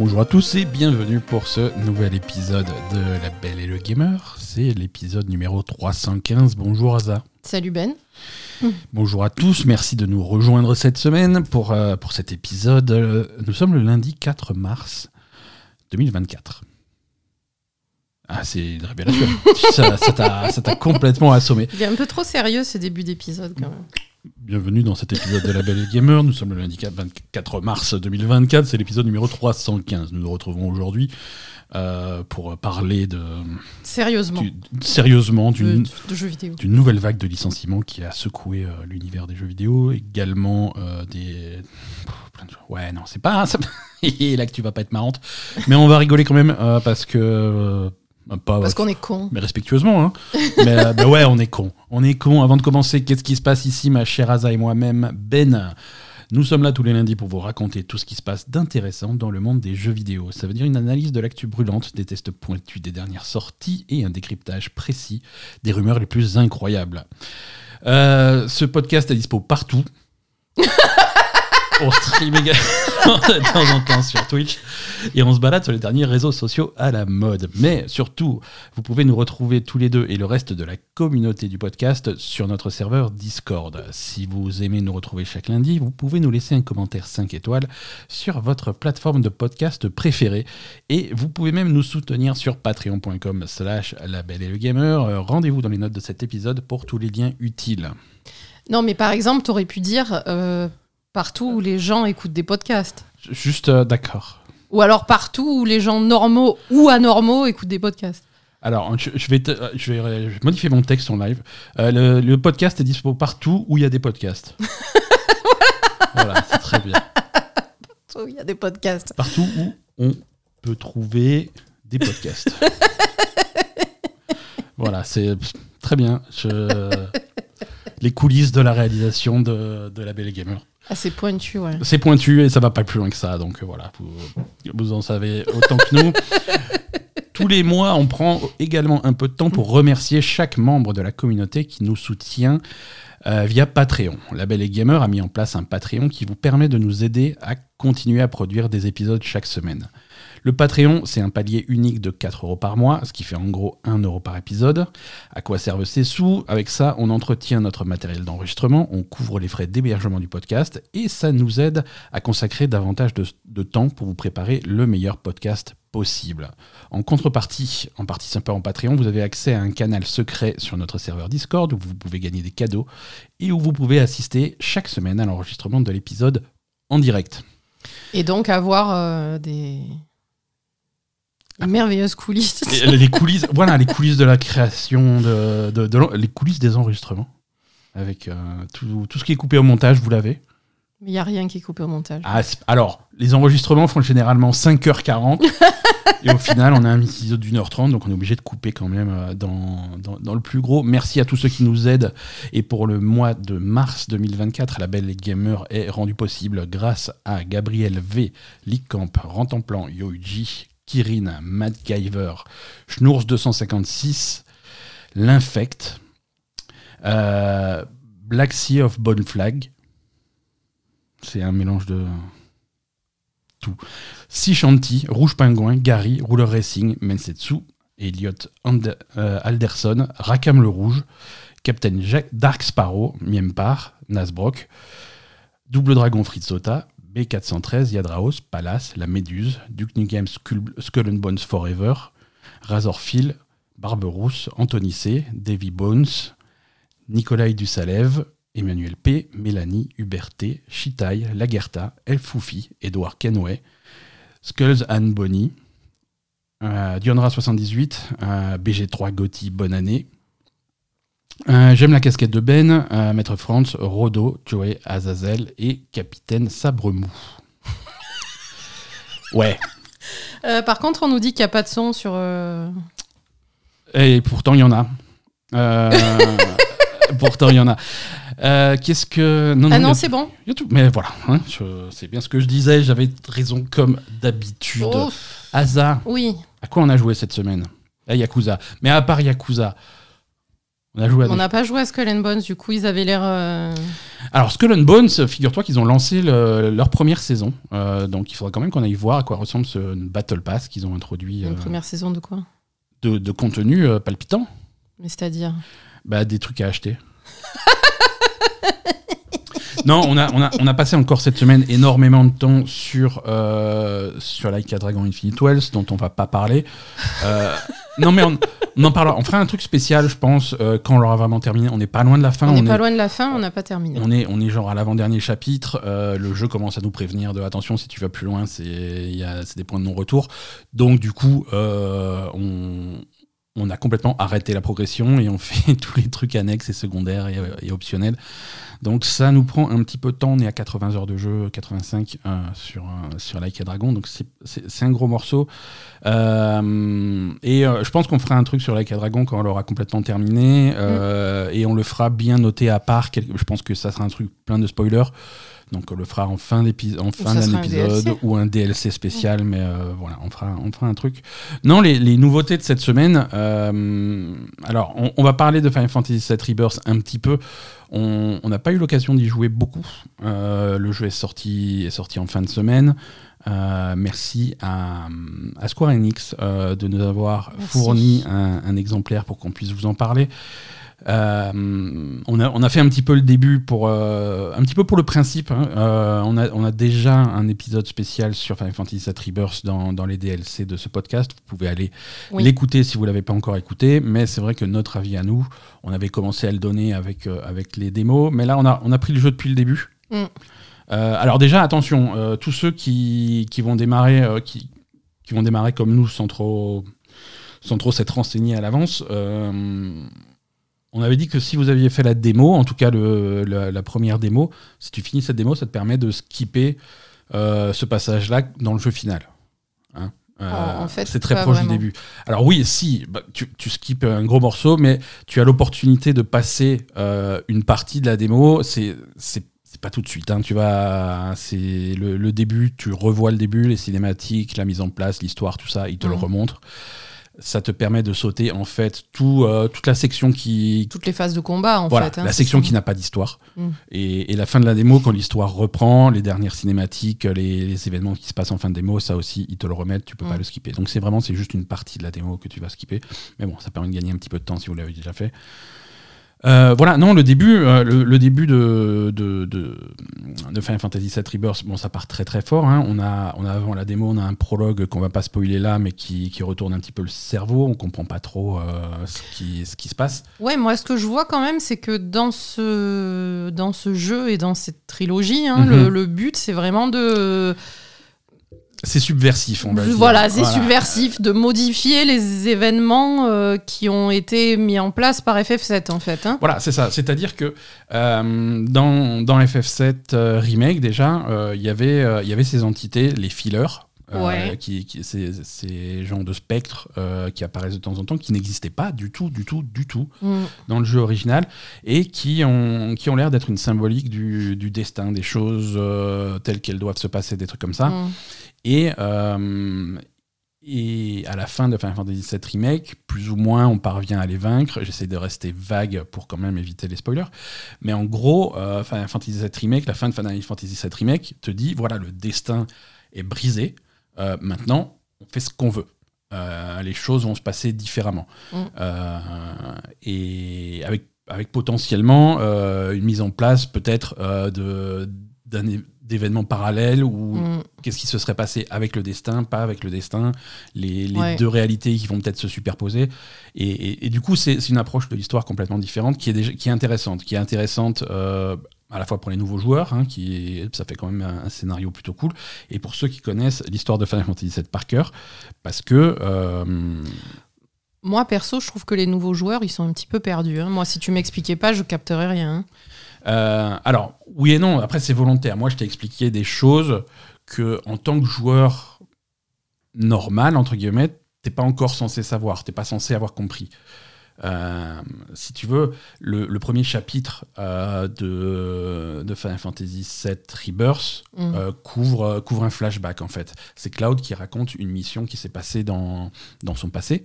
Bonjour à tous et bienvenue pour ce nouvel épisode de La Belle et le Gamer. C'est l'épisode numéro 315. Bonjour Aza. Salut Ben. Bonjour à tous, merci de nous rejoindre cette semaine pour, euh, pour cet épisode. Euh, Nous sommes le lundi 4 mars 2024. Ah, c'est une révélation. ça ça t'a ça t'a complètement assommé. Il est un peu trop sérieux ce début d'épisode quand même. Bienvenue dans cet épisode de La Belle et Gamer. Nous sommes le lundi 24 mars 2024. C'est l'épisode numéro 315. Nous nous retrouvons aujourd'hui euh, pour parler de, Sérieusement. du- sérieusement d'une de jeux vidéo. d'une nouvelle vague de licenciements qui a secoué euh, l'univers des jeux vidéo, également euh, des. Pff, plein de choses. Ouais, non, c'est pas. là que tu vas pas être marrante. Mais on va rigoler quand même parce que. Euh, pas, Parce qu'on est con. mais respectueusement, hein. mais euh, bah ouais, on est con. On est con. Avant de commencer, qu'est-ce qui se passe ici, ma chère Aza et moi-même Ben? Nous sommes là tous les lundis pour vous raconter tout ce qui se passe d'intéressant dans le monde des jeux vidéo. Ça veut dire une analyse de l'actu brûlante, des tests pointus des dernières sorties et un décryptage précis des rumeurs les plus incroyables. Euh, ce podcast est dispo partout. on stream également de temps en temps sur Twitch et on se balade sur les derniers réseaux sociaux à la mode. Mais surtout, vous pouvez nous retrouver tous les deux et le reste de la communauté du podcast sur notre serveur Discord. Si vous aimez nous retrouver chaque lundi, vous pouvez nous laisser un commentaire 5 étoiles sur votre plateforme de podcast préférée et vous pouvez même nous soutenir sur patreon.com slash label et le gamer. Rendez-vous dans les notes de cet épisode pour tous les liens utiles. Non, mais par exemple, t'aurais pu dire euh, partout où les gens écoutent des podcasts. Juste euh, d'accord. Ou alors partout où les gens normaux ou anormaux écoutent des podcasts. Alors, je, je vais te- euh, je, vais, je vais modifier mon texte en live. Euh, le, le podcast est dispo partout où il y a des podcasts. voilà, c'est très bien. Oh, Il y a des podcasts. Partout où on peut trouver des podcasts. voilà, c'est très bien. Je- Les coulisses de la réalisation de, de La Belle et Gamer. Ah, c'est pointu, ouais. C'est pointu et ça va pas plus loin que ça, donc euh, voilà, vous, vous en savez autant que nous. Tous les mois, on prend également un peu de temps pour remercier chaque membre de la communauté qui nous soutient euh, via Patreon. La Belle et Gamer a mis en place un Patreon qui vous permet de nous aider à continuer à produire des épisodes chaque semaine. Le Patreon, c'est un palier unique de 4 euros par mois, ce qui fait en gros 1 euro par épisode. À quoi servent ces sous? Avec ça, on entretient notre matériel d'enregistrement, on couvre les frais d'hébergement du podcast et ça nous aide à consacrer davantage de, temps pour vous préparer le meilleur podcast possible. En contrepartie, en participant en Patreon, vous avez accès à un canal secret sur notre serveur Discord où vous pouvez gagner des cadeaux et où vous pouvez assister chaque semaine à l'enregistrement de l'épisode en direct. Et donc avoir euh, des... des merveilleuses coulisses. Et les coulisses, voilà, les coulisses de la création, de, de- de l'en- les coulisses des enregistrements. Avec euh, tout, tout ce qui est coupé au montage, vous l'avez. Mais il n'y a rien qui est coupé au montage. Ah, alors, les enregistrements font généralement 5h40. et au final, on a un épisode d'une heure trente, donc on est obligé de couper quand même euh, dans, dans, dans le plus gros. Merci à tous ceux qui nous aident. Et pour le mois de mars 2024, la Belle Gamer est rendue possible grâce à Gabriel V, Licamp, Rentemplan, Yoji, Kirin, MacGyver, Schnours256, L'Infect, euh, Black Sea of Bone Flag. C'est un mélange de tout. Sea Shanty, Rouge Pingouin, Gary, Ruler Racing, Mensetsu, Elliot And- euh, Alderson, Rakam le Rouge, Captain Jack, Dark Sparrow, Miempar, Nasbrock, Double Dragon Fritzota, B413, Yadraos, Palace, La Méduse, Duke Nukem Skull, Skull and Bones Forever, Razorfield, Barberousse, Anthony C, Davy Bones, Nikolai Dussalev, Emmanuel P, Mélanie, Huberté, Chitaï, Lagerta, El Foufi, Edouard Kenway, Skulls and Bonnie, euh, Dionra78, euh, BG3 Gotti, bonne année. Euh, J'aime la casquette de Ben, euh, Maître France, Rodo, Joey Azazel et Capitaine Sabremou. ouais, Euh, par contre, on nous dit qu'il n'y a pas de son sur. euh, et pourtant il y en a. Euh, pourtant il y en a. Euh, Qu'est-ce que. Ah il y non, a- c'est bon. il y a tout. Mais voilà, hein, je- c'est bien ce que je disais, j'avais raison comme d'habitude. Oh, Asa, oui. à quoi on a joué cette semaine? À Yakuza. Mais à part Yakuza, On a joué à On n'a pas joué à Skull and Bones, du coup, ils avaient l'air. euh, Alors, Skull and Bones, figure-toi qu'ils ont lancé le- leur première saison. Euh, donc, il faudra quand même qu'on aille voir à quoi ressemble ce Battle Pass qu'ils ont introduit une euh, première saison de quoi? de, de contenu euh, palpitant. Mais c'est-à-dire? Bah, des trucs à acheter. non, on a, on, a, on a passé encore cette semaine énormément de temps sur, euh, sur Like a Dragon Infinite Wells, dont on va pas parler. Euh, non, mais on, on en parlera. On fera un truc spécial, je pense, euh, quand on l'aura vraiment terminé. On n'est pas loin de la fin. on n'est est- pas loin de la fin, on n'a pas terminé. On est, on est genre à l'avant-dernier chapitre. euh, le jeu commence à nous prévenir de attention, si tu vas plus loin, c'est des points de non-retour. Donc, du coup, euh, on, on a complètement arrêté la progression et on fait tous les trucs annexes et secondaires et, et optionnels. Donc, ça nous prend un petit peu de temps. On est à 80 heures de jeu, 85 euh, sur, euh, sur Like a Dragon. Donc, c'est- un gros morceau. Euh, et euh, je pense qu'on fera un truc sur Like a Dragon quand on l'aura complètement terminé. euh, Et on le fera bien noté à part. Je pense que ça sera un truc plein de spoilers. Donc on le fera en fin d'épisode, en fin d'un épisode ou un DLC spécial, mais euh, voilà, on fera, on fera un truc. Non, les, les nouveautés de cette semaine. euh, alors, on, on va parler de Final Fantasy VII Rebirth un petit peu. On on n'a pas eu l'occasion d'y jouer beaucoup. Euh, le jeu est sorti, est sorti en fin de semaine. Euh, merci à, à Square Enix euh, de nous avoir Merci. fourni un, un exemplaire pour qu'on puisse vous en parler. Euh, on, a, on a fait un petit peu le début pour euh, un petit peu pour le principe. hein. Euh, on, a, on a déjà un épisode spécial sur Final Fantasy VII Rebirth dans, dans les DLC de ce podcast. Vous pouvez aller Oui. l'écouter si vous l'avez pas encore écouté. Mais c'est vrai que notre avis à nous, on avait commencé à le donner avec, avec les démos. Mais là, on a, on a pris le jeu depuis le début. Mm. Alors déjà, attention, tous ceux qui, qui vont démarrer, qui, qui vont démarrer comme nous sans trop, sans trop s'être renseignés à l'avance. On avait dit que si vous aviez fait la démo, en tout cas le- la, la première démo, si tu finis cette démo, ça te permet de skipper euh, ce passage-là dans le jeu final. Hein Euh, En- en fait, c'est très proche vraiment. du début. Alors oui, si, bah, tu, tu skippes un gros morceau, mais tu as l'opportunité de passer euh, une partie de la démo. C'est pas tout de suite. hein. Tu vas, c'est le, le début. Tu revois le début, les cinématiques, la mise en place, l'histoire, tout ça. Il te le remontre. Ça te permet de sauter en fait tout, euh, toute la section qui, Toutes les phases de combat, en voilà, fait. hein, la section qui n'a pas d'histoire. Mm. Et, et la fin de la démo, quand l'histoire reprend, les dernières cinématiques, les, les événements qui se passent en fin de démo, ça aussi, ils te le remettent, tu peux pas Mm. le skipper. Donc c'est vraiment, c'est juste une partie de la démo que tu vas skipper. Mais bon, ça permet de gagner un petit peu de temps si vous l'avez déjà fait. Euh, voilà, non, le début, euh, le, le début de, de, de, de Final Fantasy VII Rebirth, bon, ça part très très fort. hein. On, a, on a avant la démo, on a un prologue qu'on va pas spoiler là, mais qui, qui retourne un petit peu le cerveau. On comprend pas trop euh, ce, qui, ce qui se passe. Ouais, moi, ce que je vois quand même, c'est que dans ce, dans ce jeu et dans cette trilogie, hein, Mhm. le, le but, c'est vraiment de. C'est subversif, on va dire. Voilà, c'est subversif de modifier les événements euh, qui ont été mis en place par FF7, en fait. hein. Voilà, c'est ça. C'est-à-dire que euh, dans, dans FF7 euh, Remake, déjà, il y avait, il y avait ces entités, les fillers. Euh, qui, qui- ces, ces genres de spectres euh, qui apparaissent de temps en temps, qui n'existaient pas du tout, du tout, du tout Mm. dans le jeu original, et qui ont, qui ont l'air d'être une symbolique du, du destin, des choses euh, telles qu'elles doivent se passer, des trucs comme ça. Mm. Et, et à la fin de Final Fantasy VII Remake, plus ou moins, on parvient à les vaincre. J'essaie de rester vague pour quand même éviter les spoilers. Mais en gros, Final Fantasy VII Remake, la fin de Final Fantasy VII Remake te dit voilà, le destin est brisé. Euh, maintenant, on fait ce qu'on veut. Euh, les choses vont se passer différemment. Mm. Euh, et avec, avec potentiellement une mise en place peut-être d'un d'événements parallèles ou Mm. qu'est-ce qui se serait passé avec le destin, pas avec le destin, les, les Ouais. deux réalités qui vont peut-être se superposer. Et, et- et du coup, c'est c'est une approche de l'histoire complètement différente qui est, déjà, qui est intéressante, qui est intéressante euh, à la fois pour les nouveaux joueurs, hein, qui ça fait quand même un, un scénario plutôt cool, et pour ceux qui connaissent l'histoire de Final Fantasy VII par cœur, parce que euh, Moi, perso, je trouve que les nouveaux joueurs, ils sont un petit peu perdus. hein. Moi, si tu m'expliquais pas, je capterais rien. hein. Euh, alors, oui et non, après c'est volontaire. Moi, je t'ai expliqué des choses que, en tant que joueur normal, entre guillemets, t'es pas encore censé savoir, t'es pas censé avoir compris. Euh, si tu veux, le, le premier chapitre euh, de, de Final Fantasy VII Rebirth Mm. euh, couvre, couvre un flashback en fait. C'est Cloud qui raconte une mission qui s'est passée dans, dans son passé.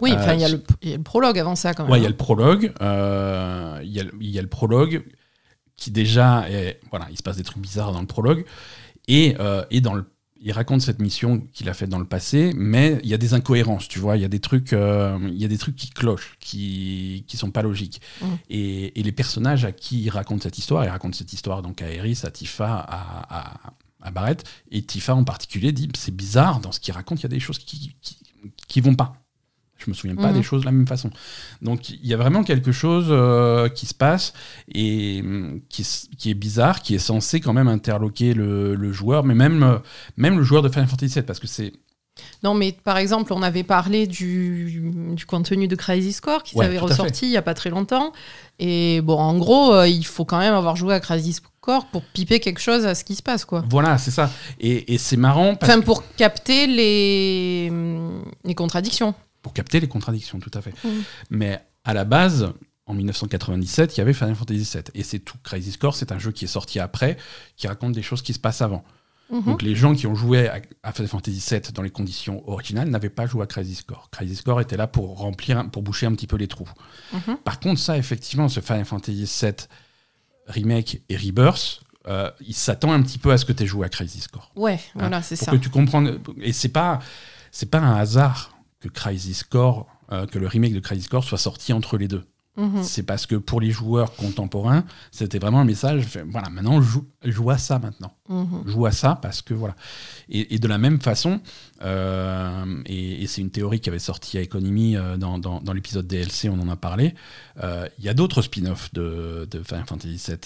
Oui, il y, a le- il y a le prologue avant ça quand même. Ouais, il y a le prologue. Il y, a le- il y a le prologue qui déjà, est- voilà, il se passe des trucs bizarres dans le prologue et, et dans le, il raconte cette mission qu'il a faite dans le passé, mais il y a des incohérences, tu vois, il y a des trucs, euh, il y a des trucs qui clochent, qui qui sont pas logiques. Mm. Et, et les personnages à qui il raconte cette histoire, il raconte cette histoire donc à Eris, à Tifa, à, à, à Barrett, et Tifa en particulier dit c'est bizarre dans ce qu'il raconte, il y a des choses qui, qui, qui vont pas. Je me souviens pas Mhm. des choses de la même façon. Donc il y a vraiment quelque chose euh, qui se passe et hum, qui, est bizarre, qui est censé quand même interloquer le, le joueur, mais même, euh, même le joueur de Final Fantasy VII, parce que c'est Non, mais par exemple, on avait parlé du, du contenu de Crazy Score qui s'avait ressorti il y a pas très longtemps. Et bon, en gros, euh, il faut quand même avoir joué à Crazy Score pour piper quelque chose à ce qui se passe, quoi. voilà, c'est ça. Et, et c'est marrant parce Enfin, pour capter les, les contradictions. Pour capter les contradictions, tout à fait. Mhm. Mais à la base, en 1997, il y avait Final Fantasy VII, et c'est tout. Crazy Score, c'est un jeu qui est sorti après, qui raconte des choses qui se passent avant. Mhm. Donc les gens qui ont joué à, à Final Fantasy VII dans les conditions originales n'avaient pas joué à Crazy Score. Crazy Score était là pour remplir, pour boucher un petit peu les trous. Mhm. Par contre, ça, effectivement, ce Final Fantasy VII remake et Rebirth, euh, il s'attend un petit peu à ce que tu aies joué à Crazy Score. Ouais, voilà, c'est pour ça. que tu comprennes. Et c'est pas, c'est pas un hasard que Score, euh, que le remake de Crazy Score soit sorti entre les deux. Mhm. C'est parce que pour les joueurs contemporains, c'était vraiment un message. Voilà, maintenant joue, joue à ça maintenant Mhm. joue à ça parce que voilà. Et, et de la même façon, euh, et, et c'est une théorie qui avait sorti à Economy euh, dans, dans, dans l'épisode DLC, on en a parlé. euh, Il y a d'autres spin-offs de, de Final Fantasy VII.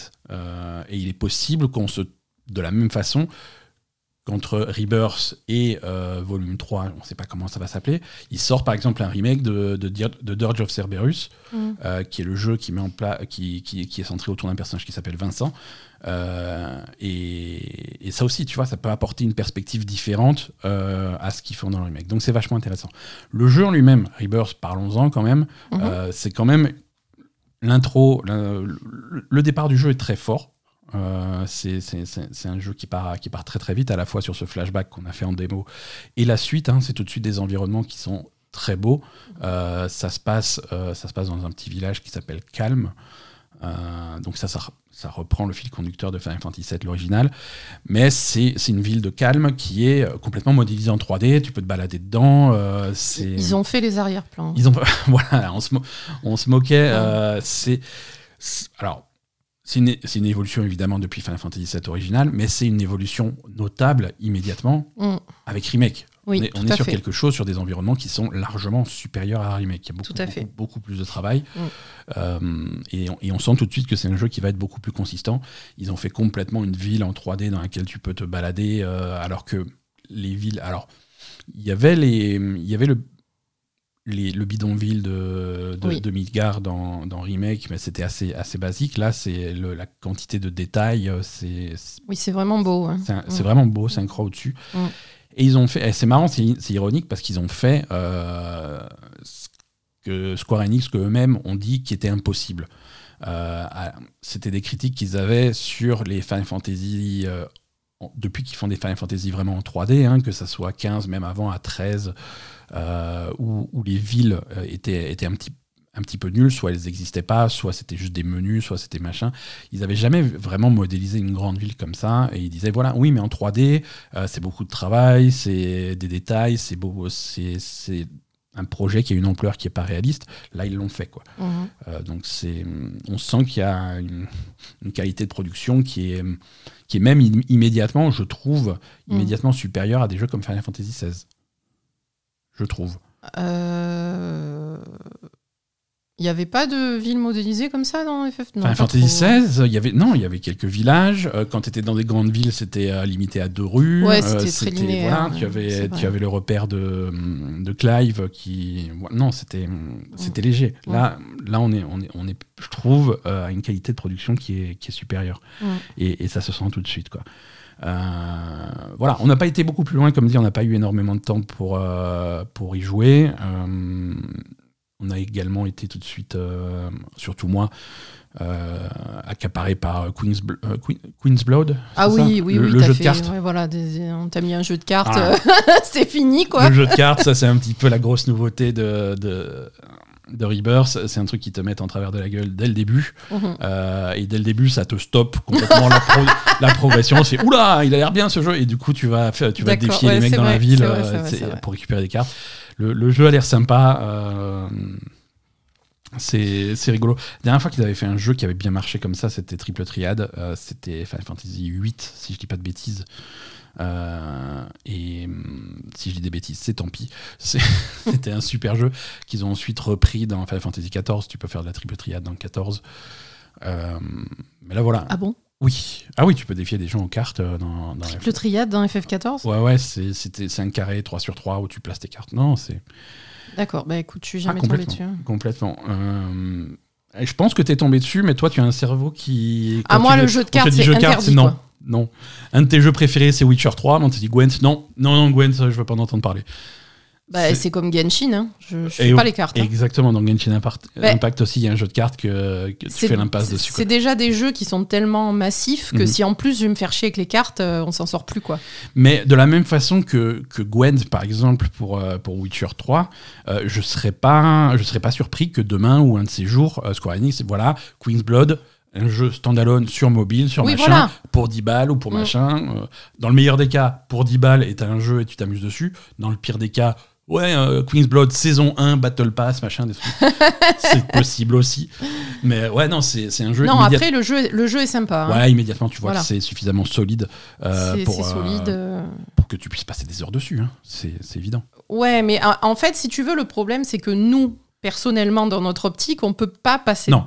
et il est possible qu'on se. De la même façon qu'entre Rebirth et euh, Volume 3, on ne sait pas comment ça va s'appeler, il sort par exemple un remake de, de, Dir- de Dirge of Cerberus, Mhm. euh, qui est le jeu qui, met en pla- qui, qui, qui est centré autour d'un personnage qui s'appelle Vincent. Euh, et, et ça aussi, tu vois, ça peut apporter une perspective différente à ce qu'ils font dans le remake. Donc c'est vachement intéressant. Le jeu en lui-même, Rebirth, parlons-en quand même, Mhm. euh, c'est quand même l'intro, le départ du jeu est très fort. Euh, c'est un jeu qui part, qui part très très vite, à la fois sur ce flashback qu'on a fait en démo et la suite. hein, c'est tout de suite des environnements qui sont très beaux. Euh, ça, se passe, euh, ça se passe dans un petit village qui s'appelle Calme. Donc ça, ça, re- ça reprend le fil conducteur de Final Fantasy VII, l'original. Mais c'est une ville de calme qui est complètement modélisée en 3D. Tu peux te balader dedans. Ils ont fait les arrière-plans. ils ont voilà, on se, mo- on se moquait. c'est- alors c'est une, c'est une évolution évidemment depuis Final Fantasy VII original, mais c'est une évolution notable immédiatement Mm. avec remake. Oui, on est, on sur fait. quelque chose, sur des environnements qui sont largement supérieurs à remake. Il y a beaucoup, beaucoup plus de travail. Mm. Euh, et, on, et on sent tout de suite que c'est un jeu qui va être beaucoup plus consistant. Ils ont fait complètement une ville en 3D dans laquelle tu peux te balader, euh, alors que les villes. Alors, il y avait, les, il y avait le, les- le bidonville de, de, Oui. de Midgard dans, dans Remake, mais c'était assez, assez basique. Là, c'est la quantité de détails, euh, c'est Oui, c'est vraiment beau. hein. c'est Mm. vraiment beau, c'est un cran au-dessus. Mm. Et ils ont fait, et c'est marrant, c'est ironique parce qu'ils ont fait euh, ce que Square Enix, que eux-mêmes ont dit qui était impossible. Euh, C'était des critiques qu'ils avaient sur les Final Fantasy, depuis qu'ils font des Final Fantasy vraiment en 3D, hein, que ça soit 15, même avant à 13, euh, où, les villes euh, étaient, étaient un petit un petit peu nulles, soit elles n'existaient pas, soit c'était juste des menus, soit c'était machin. Ils n'avaient jamais vraiment modélisé une grande ville comme ça, et ils disaient voilà, oui, mais en 3D, euh, c'est beaucoup de travail, c'est des détails, c'est beau, c'est un projet qui a une ampleur qui est pas réaliste. Là, ils l'ont fait quoi. Mhm. Euh, donc c'est, on sent qu'il y a une, une qualité de production qui est, qui est même im- immédiatement, je trouve, Mm. immédiatement supérieure à des jeux comme Final Fantasy XVI. Je trouve. Euh, Il n'y avait pas de ville modélisée comme ça dans FF Non, pas Fantasy. XVI, il y avait non, il y avait quelques villages. Euh, quand tu étais dans des grandes villes, c'était euh, limité à deux rues. Ouais, c'était très linéaire, voilà, ouais, tu avais tu avais le repère de, de Clive qui non, c'était c'était léger. Là là on est on est on est je trouve euh, à une qualité de production qui est qui est supérieure et, et ça se sent tout de suite quoi. Euh, voilà, on n'a pas été beaucoup plus loin, comme dit, on n'a pas eu énormément de temps pour, euh, pour y jouer. Euh, on a également été tout de suite, euh, surtout moi, euh, accaparé par Queen's, Bl- euh, Queen- Queen's Blood. Ah oui, oui, le, oui. le jeu fait- de cartes. ouais, voilà, des- on t'a mis un jeu de cartes, Ah. euh, c'est fini quoi. Le jeu de cartes, ça c'est un petit peu la grosse nouveauté de, de, de Rebirth. C'est un truc qui te met en travers de la gueule dès le début. Mhm. Euh, et dès le début, ça te stoppe complètement la, pro- la progression. C'est oula, il a l'air bien ce jeu. Et du coup, tu vas, tu vas défier ouais, les mecs dans la ville vrai, euh, vrai. pour récupérer des cartes. Le, jeu a l'air sympa. euh, c'est rigolo. La dernière fois qu'ils avaient fait un jeu qui avait bien marché comme ça, c'était Triple Triad. Euh, c'était Final Fantasy VIII, si je dis pas de bêtises. Euh, et hum, si je dis des bêtises, c'est tant pis. C'était un super jeu qu'ils ont ensuite repris dans Final Fantasy XIV. Tu peux faire de la triple triade dans le 14. Euh, mais là voilà. Ah bon? Oui. Ah oui, tu peux défier des gens aux cartes euh, dans, dans Triple triade dans FF14 Ouais, ouais, c'est un carré 3 sur 3 où tu places tes cartes. Non, c'est D'accord, bah écoute, je suis Ah, jamais tombé dessus. complètement. Euh, je pense que tu es tombé dessus, mais toi, tu as un cerveau qui. Ah, quand moi, tu- le jeu de cartes, c'est jeu de cartes, interdit, non. quoi. Non. Un de tes jeux préférés, c'est Witcher 3. Mais on te dit Gwent, non. Non, non, Gwent, je veux pas en entendre parler. Bah, C'est- comme Genshin, hein. je, Et fais pas les cartes. hein. Exactement, dans Genshin Impact, Ouais. Impact aussi, il y a un jeu de cartes que, que tu fais l'impasse dessus. C'est déjà des jeux qui sont tellement massifs que Mhm. si en plus je vais me faire chier avec les cartes, euh, on s'en sort plus quoi. Mais de la même façon que, que Gwent, par exemple, pour, euh, pour Witcher 3, euh, je serais pas je serais pas surpris que demain ou un de ces jours, euh, Square Enix, voilà, Queen's Blood, un jeu standalone sur mobile, sur Oui, machin, voilà. pour 10 balles ou pour Mm. machin. dans le meilleur des cas, pour 10 balles, et t'as un jeu et tu t'amuses dessus. Dans le pire des cas, ouais, euh, Queen's Blood, saison 1, Battle Pass, machin, des trucs. c'est possible aussi. Mais ouais, non, c'est un jeu Non, immédiat- après le jeu, le jeu est sympa. hein. Ouais, immédiatement, tu vois Voilà. que c'est suffisamment solide euh, c'est pour, euh, solide. euh. pour que tu puisses passer des heures dessus. hein. C'est évident. Ouais, mais en- en fait, si tu veux, le problème, c'est que nous, personnellement, dans notre optique, on peut pas passer. Non.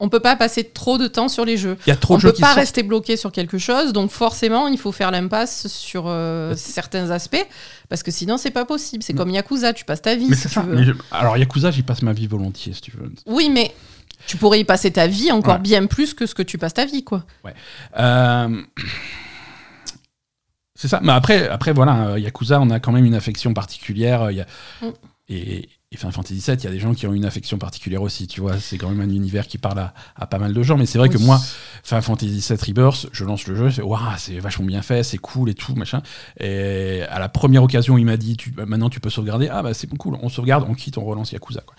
On peut pas passer trop de temps sur les jeux. Il y a trop on de jeux peut qui pas sortent. rester bloqué sur quelque chose, donc forcément, il faut faire l'impasse sur euh, certains aspects, parce que sinon, c'est pas possible. C'est comme Yakuza, tu passes ta vie Mais si c'est tu ça. veux. Mais je- Alors Yakuza, j'y passe ma vie volontiers, si tu veux. Oui, mais tu pourrais y passer ta vie encore Ouais. bien plus que ce que tu passes ta vie, quoi. Euh, C'est ça. Mais après, après voilà, euh, Yakuza, on a quand même une affection particulière. y a- Mm. Et, et Final Fantasy VII, il y a des gens qui ont une affection particulière aussi. Tu vois, c'est quand même un univers qui parle à, à pas mal de gens. Mais c'est vrai que moi, Final Fantasy VII Rebirth, je lance le jeu, je waouh, c'est vachement bien fait, c'est cool et tout, machin. Et à la première occasion, il m'a dit tu, bah, maintenant tu peux sauvegarder. Ah bah c'est cool, on sauvegarde, on quitte, on relance Yakuza. Quoi.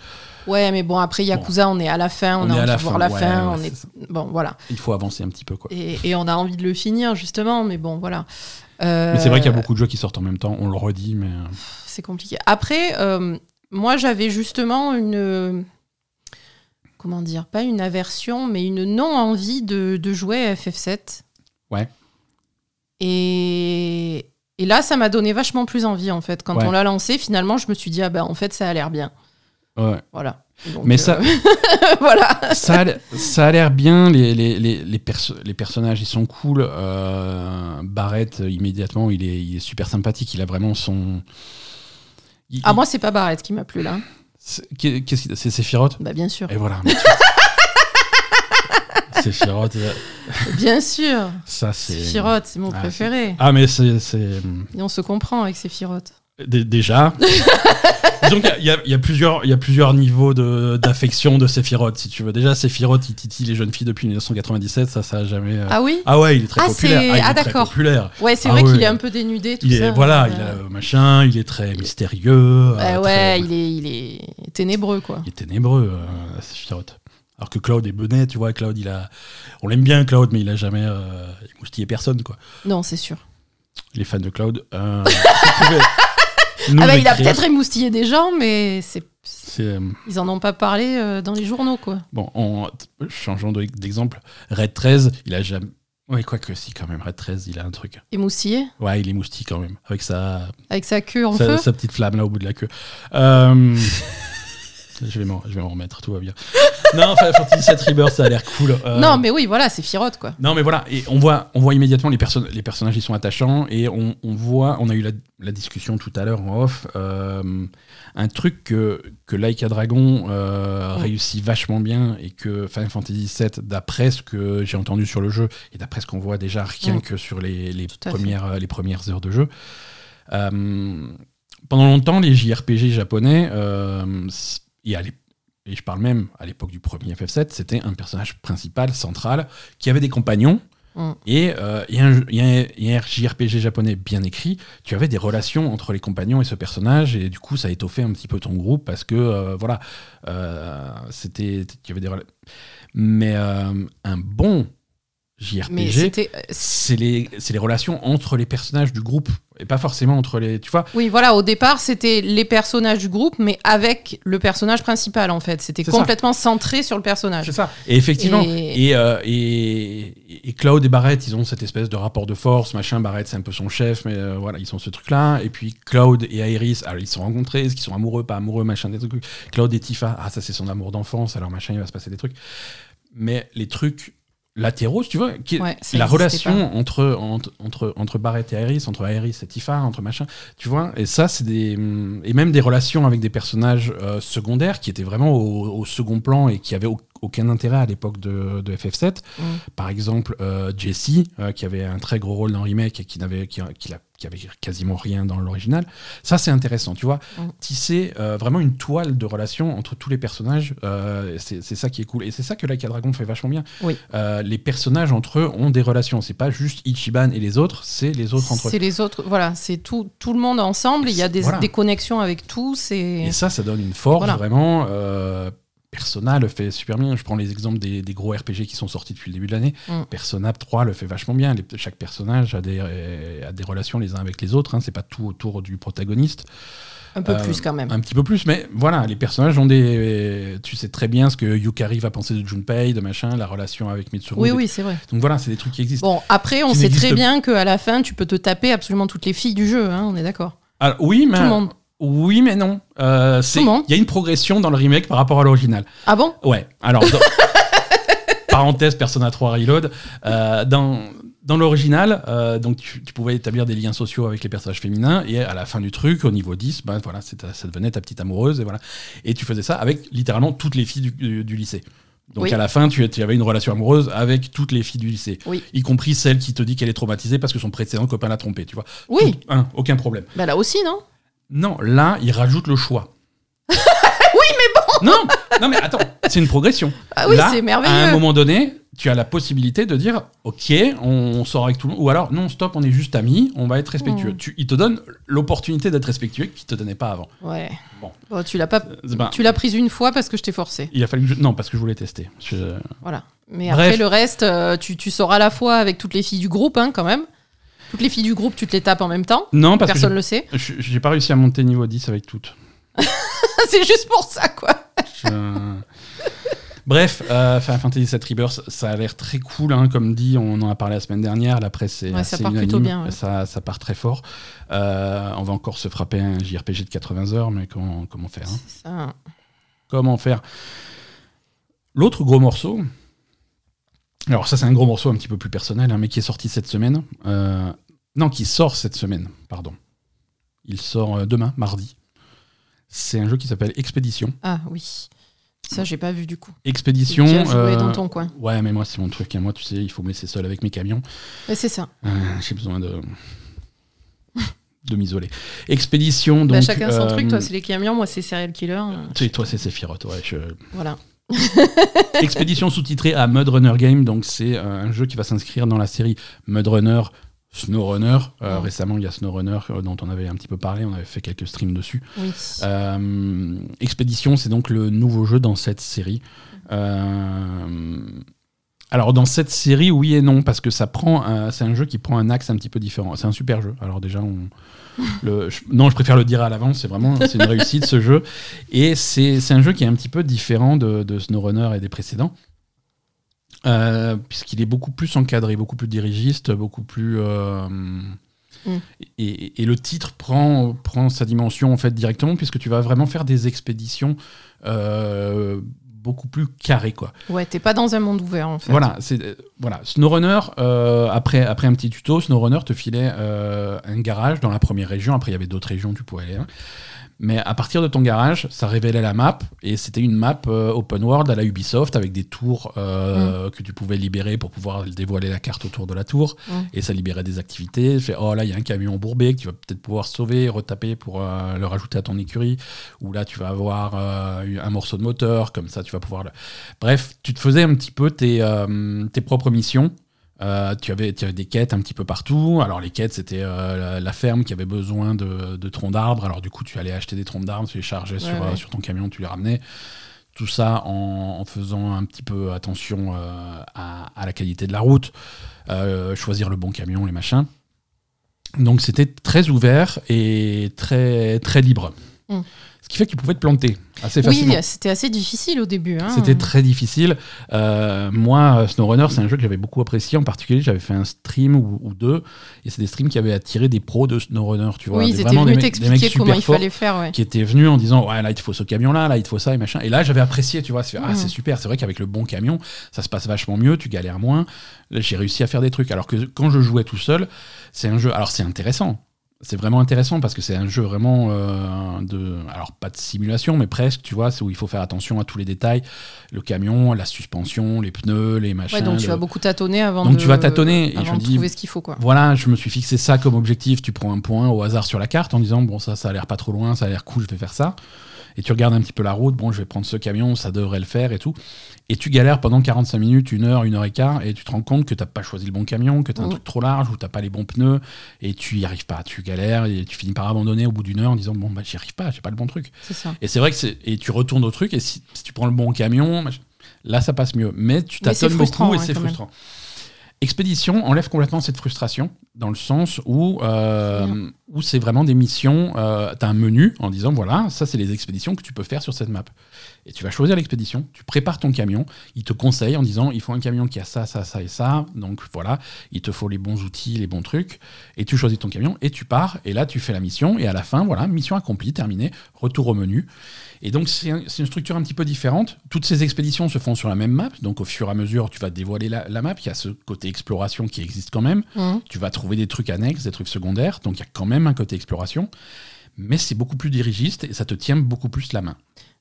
Ouais, mais bon, après Yakuza, on est à la fin, on, On a envie la de voir fin, la ouais, fin, ouais, on c'est est... ça. Bon, voilà. Il faut avancer un petit peu. Quoi. Et, et on a envie de le finir, justement, mais bon, voilà. Euh, Mais c'est vrai qu'il y a beaucoup de jeux qui sortent en même temps, on le redit, mais. euh, C'est compliqué. Après, euh, moi, j'avais justement une... Comment dire Pas une aversion, mais une non-envie de, de jouer à FF7. Ouais. Et... Et là, ça m'a donné vachement plus envie, en fait. Quand Ouais. on l'a lancé, finalement, je me suis dit, ah ben, en fait, ça a l'air bien. Ouais. Voilà. Donc, Mais euh, ça, voilà. ça a l'air- ça a l'air bien, les, les, les, les, perso- les personnages ils sont cool. Euh, Barrett, immédiatement, il est, il est super sympathique, il a vraiment son. Il- Ah, il- moi, c'est pas Barrett qui m'a plu, là. c'est- Qu'est-ce C'est Sephiroth Bah, bien sûr. Et voilà. Sephiroth, euh, Bien sûr. ça c'est. Sephiroth, c'est mon Ah, préféré. Ah, mais c'est. c'est- Et on se comprend avec Sephiroth. Dé- Déjà. Disons qu'il y a- y, y plusieurs- il y a plusieurs niveaux de- d'affection de, Sephiroth, si tu veux. Déjà, Sephiroth, il titille les jeunes filles depuis 1997, ça, ça a jamais. euh, Ah oui Ah ouais, il est très Ah, populaire. c'est- il est ah, très populaire. Ouais, c'est Ah vrai ouais. qu'il est un peu dénudé, tout Il ça. est, voilà, Euh, il a le machin, il est très mystérieux. bah euh, ouais, très- il est, il est ténébreux, quoi. il est ténébreux, euh, Sephiroth. Alors que Cloud est bonnet, tu vois, Cloud, il a. On l'aime bien, Cloud, mais il a jamais euh, émoustillé personne, quoi. Non, c'est sûr. Les fans de Cloud. euh, vous pouvez nous ah bah, il a peut-être émoustillé des gens, mais c'est... Euh, ils en ont pas parlé euh, dans les journaux, quoi. Bon, en changeant de- d'exemple, Red 13, il a jamais. Ouais, quoi que si, quand même, Red 13, il a un truc. Émoustillé, Ouais, il est quand même, avec sa, avec sa queue en sa, feu. sa petite flamme là au bout de la queue. Euh, je vais m'en je vais m'en remettre, tout va bien. non, Final Fantasy VII Rebirth, ça a l'air cool. Euh, Non, mais oui, voilà, c'est Firotte, quoi. Non, mais voilà, et on voit, on voit immédiatement les, perso- les personnages, ils sont attachants, et on, on voit, on a eu la, la discussion tout à l'heure en off, euh, un truc que, que Laika Dragon euh, réussit vachement bien, et que Final Fantasy VII, d'après ce que j'ai entendu sur le jeu, et d'après ce qu'on voit déjà rien que sur les, fait. premières, les premières heures de jeu, pendant longtemps, les JRPG japonais, euh, et à et je parle même à l'époque du premier FF7, c'était un personnage principal, central, qui avait des compagnons. Mm. Et euh, il y, a un- a un- JRPG japonais bien écrit, tu avais des relations entre les compagnons et ce personnage, et du coup ça étoffait un petit peu ton groupe parce que euh, voilà, euh, c'était, tu avais des Mais euh, un bon JRPG, c'était. c'est les, relations entre les personnages du groupe, et pas forcément entre les. Tu vois, Oui, voilà, au départ, c'était les personnages du groupe, mais avec le personnage principal, en fait. C'était ça. complètement centré sur le personnage. C'est ça. Et effectivement, Et- et, euh, et, et Cloud et Barrett, ils ont cette espèce de rapport de force, machin. Barrett, c'est un peu son chef, mais euh, voilà, ils ont ce truc-là. Et puis Cloud et Iris, alors ils se sont rencontrés, est-ce qu'ils sont amoureux, pas amoureux, machin, des trucs. Cloud et Tifa, ah, ça c'est son amour d'enfance, alors machin, il va se passer des trucs. Mais les trucs latéraux, si tu vois, qui est Ouais, la relation entre, entre, entre, entre Barrett et Iris, entre Iris et Tifa, entre machin, tu vois, et ça, c'est des. Et même des relations avec des personnages euh, secondaires qui étaient vraiment au, au second plan et qui avaient aucun intérêt à l'époque de, de FF7. Mm. Par exemple, euh, Jessie, euh, qui avait un très gros rôle dans le remake et qui n'avait qui, qui, a- qui avait quasiment rien dans l'original. Ça, c'est intéressant, tu vois. Mm. Tisser euh, vraiment une toile de relation entre tous les personnages, c'est ça qui est cool. Et c'est ça que Like a Dragon fait vachement bien. Oui. Les personnages entre eux ont des relations. C'est pas juste Ichiban et les autres, c'est les autres entre eux. C'est les autres, voilà, c'est tout, tout le monde ensemble. Il y a des, Voilà. des connexions avec tous. Et... Et ça, ça donne une force Voilà. vraiment. Persona le fait super bien. Je prends les exemples des, des gros RPG qui sont sortis depuis le début de l'année. Mm. Persona 3 le fait vachement bien. Les- chaque personnage a des, a des relations les uns avec les autres. Hein. C'est pas tout autour du protagoniste. Un peu Euh, plus quand même. Un petit peu plus, mais voilà, les personnages ont des. Tu sais très bien ce que Yukari va penser de Junpei, de machin, la relation avec Mitsuru. Oui, oui, c'est vrai. Donc voilà, c'est des trucs qui existent. Bon, après, on sait très bien qu'à la fin, tu peux te taper absolument toutes les filles du jeu, hein, on est d'accord. Alors, oui, mais. Tout le monde. Oui, mais non. Euh, monde. Il y a une progression dans le remake par rapport à l'original. Ah bon? Ouais, alors. dans- parenthèse, Persona 3 Reload. euh, dans. Dans l'original, euh, donc tu, tu pouvais établir des liens sociaux avec les personnages féminins et à la fin du truc, au niveau 10, ben voilà, c'est ta- ça devenait ta petite amoureuse et voilà. Et tu faisais ça avec littéralement toutes les filles du, du- du lycée. Donc Oui. à la fin, tu, tu avais une relation amoureuse avec toutes les filles du lycée, Oui. y compris celle qui te dit qu'elle est traumatisée parce que son précédent copain l'a trompée, tu vois. Oui, aucun problème. bah là aussi, non? Non, là, il rajoute le choix. oui, mais bon Non, non mais attends, c'est une progression. Ah oui, c'est À un merveilleux. moment donné, tu as la possibilité de dire Ok, on, on sort avec tout le monde. Ou alors, non, stop, on est juste amis, on va être respectueux. Mm. Tu, il te donne l'opportunité d'être respectueux qu'il te donnait pas avant. Ouais. Bon. Bon, tu l'as pas. Ben, Tu l'as prise une fois parce que je t'ai forcé. Il a fallu que je... Non, parce que je voulais tester. Je- Voilà. Mais Bref. après, le reste, euh, tu, tu sors à la fois avec toutes les filles du groupe, hein, quand même. Toutes les filles du groupe, tu te les tapes en même temps. Non, parce Personne que le sait. j'ai pas réussi à monter niveau 10 avec toutes. c'est juste pour ça, quoi. Je- Bref, euh, Final Fantasy VII Rebirth, ça a l'air très cool, hein, comme dit, on en a parlé la semaine dernière, la presse est Ouais, ça part plutôt bien, ouais. ça, ça part très fort. Euh, on va encore se frapper un JRPG de 80 heures, mais comment, comment faire hein ça. Comment faire L'autre gros morceau, alors ça c'est un gros morceau un petit peu plus personnel, hein, mais qui est sorti cette semaine, euh, non, qui sort cette semaine, pardon. Il sort euh, demain, mardi. C'est un jeu qui s'appelle Expédition. Ah oui. Ça, j'ai pas vu du coup. Expédition. Tu euh, dans ton coin. Ouais, mais moi, c'est mon truc. hein. Moi, tu sais, il faut me laisser seul avec mes camions. C'est ça. Euh, J'ai besoin de. de m'isoler. Expédition, donc. Bah, chacun son euh, truc. Toi, c'est les camions. Moi, c'est serial killer. tu sais, toi, c'est Sephiroth. Ouais, je- Voilà. Expédition sous-titrée à Mud Runner Game. Donc, c'est euh, un jeu qui va s'inscrire dans la série Mud Runner. SnowRunner. Euh. Récemment, il y a SnowRunner euh, dont on avait un petit peu parlé. On avait fait quelques streams dessus. Oui. Euh, Expédition, c'est donc le nouveau jeu dans cette série. Euh, alors dans cette série, oui et non, parce que ça prend, c'est un jeu qui prend un axe un petit peu différent. C'est un super jeu. Alors déjà, on, le, je- non, je préfère le dire à l'avance. C'est vraiment, c'est une réussite ce jeu. Et c'est c'est un jeu qui est un petit peu différent de, de SnowRunner et des précédents. Euh, puisqu'il est beaucoup plus encadré, beaucoup plus dirigiste, beaucoup plus. euh, et, et le titre prend, prend sa dimension en fait directement, puisque tu vas vraiment faire des expéditions euh, beaucoup plus carrées. Quoi. Ouais, t'es pas dans un monde ouvert en fait. Voilà, c'est voilà. SnowRunner, après, après un petit tuto, SnowRunner te filait un garage dans la première région. Après, il y avait d'autres régions, tu pouvais aller. hein. Mais à partir de ton garage, ça révélait la map et c'était une map euh, open world à la Ubisoft avec des tours euh, que tu pouvais libérer pour pouvoir dévoiler la carte autour de la tour Mm. et ça libérait des activités. Fait, oh là, il y a un camion embourbé que tu vas peut-être pouvoir sauver, retaper pour euh, le rajouter à ton écurie. Ou là, tu vas avoir un morceau de moteur, comme ça, tu vas pouvoir. Le... Bref, tu te faisais un petit peu tes, tes propres missions. Euh, tu, avais, tu avais des quêtes un petit peu partout. Alors, les quêtes, c'était euh, la, la ferme qui avait besoin de, de troncs d'arbres. Alors, du coup, tu allais acheter des troncs d'arbres, tu les chargeais sur, ouais. euh, sur ton camion, tu les ramenais. Tout ça en, en faisant un petit peu attention à, à la qualité de la route, choisir le bon camion, les machins. Donc, c'était très ouvert et très, très libre. Mm. Qui fait que tu pouvais te planter assez facilement. Oui, c'était assez difficile au début. hein. C'était très difficile. Euh, moi, SnowRunner, c'est un jeu que j'avais beaucoup apprécié. En particulier, j'avais fait un stream ou, ou deux. Et c'est des streams qui avaient attiré des pros de SnowRunner, tu vois. Oui, ils étaient venus t'expliquer comment super il fallait faire. Ouais. qui étaient venus en disant Ouais, là, il te faut ce camion-là, là, il te faut ça et machin. Et là, j'avais apprécié, tu vois. c'est- Ah, c'est super. C'est vrai qu'avec le bon camion, ça se passe vachement mieux, tu galères moins. J'ai réussi à faire des trucs. Alors que quand je jouais tout seul, c'est un jeu. Alors, c'est intéressant. C'est vraiment intéressant parce que c'est un jeu vraiment euh, de. Alors, pas de simulation, mais presque, tu vois, c'est où il faut faire attention à tous les détails. Le camion, la suspension, les pneus, les machins. Ouais, donc tu le- vas beaucoup tâtonner avant Donc de, tu vas tâtonner et avant je me de dis- trouver ce qu'il faut. Quoi. Voilà, je me suis fixé ça comme objectif. Tu prends un point au hasard sur la carte en disant bon ça, ça a l'air pas trop loin, ça a l'air cool, je vais faire ça. Et tu regardes un petit peu la route, bon je vais prendre ce camion, ça devrait le faire et tout. Et tu galères pendant 45 minutes, une heure, une heure et quart, et tu te rends compte que t'as pas choisi le bon camion, que t'as un Mm. truc trop large ou t'as pas les bons pneus, et tu y arrives pas, tu galères et tu finis par abandonner au bout d'une heure en disant bon bah j'y arrive pas, j'ai pas le bon truc. C'est ça. Et c'est vrai que c'est et tu retournes au truc et si, si tu prends le bon camion, là ça passe mieux. Mais tu frustrant, beaucoup et hein, c'est même. Expédition enlève complètement cette frustration dans le sens où, euh, où c'est vraiment des missions. Euh, tu as un menu en disant voilà, ça c'est les expéditions que tu peux faire sur cette map. Et tu vas choisir l'expédition, tu prépares ton camion, il te conseille en disant il faut un camion qui a ça, ça, ça et ça. Donc voilà, il te faut les bons outils, les bons trucs. Et tu choisis ton camion et tu pars. Et là, tu fais la mission. Et à la fin, voilà, mission accomplie, terminée, retour au menu. Et donc, c'est un- c'est une structure un petit peu différente. Toutes ces expéditions se font sur la même map. Donc, au fur et à mesure, tu vas dévoiler la, la map. Il y a ce côté exploration qui existe quand même. Mhm. Tu vas trouver des trucs annexes, des trucs secondaires. Donc, il y a quand même un côté exploration. Mais c'est beaucoup plus dirigiste et ça te tient beaucoup plus la main.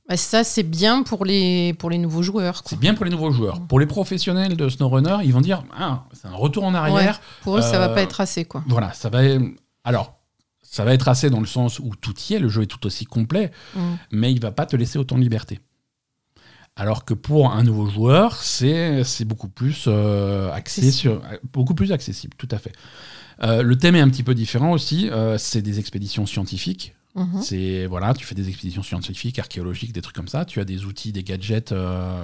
Bah, ça, c'est bien pour les, pour les nouveaux joueurs. C'est bien pour les nouveaux joueurs. Pour les professionnels de SnowRunner, ils vont dire Ah, c'est un retour en arrière. Pour eux, ça va Euh, pas être assez. Quoi. Voilà, ça va. Alors, ça va être assez dans le sens où tout y est. Le jeu est tout aussi complet. Mhm. mais il va pas te laisser autant de liberté. Alors que pour un nouveau joueur, c'est beaucoup plus euh, axé Accessible. sur beaucoup plus accessible, tout à fait. Euh, le thème est un petit peu différent aussi. euh, c'est des expéditions scientifiques. Mhm. C'est voilà, tu fais des expéditions scientifiques, archéologiques, des trucs comme ça. Tu as des outils, des gadgets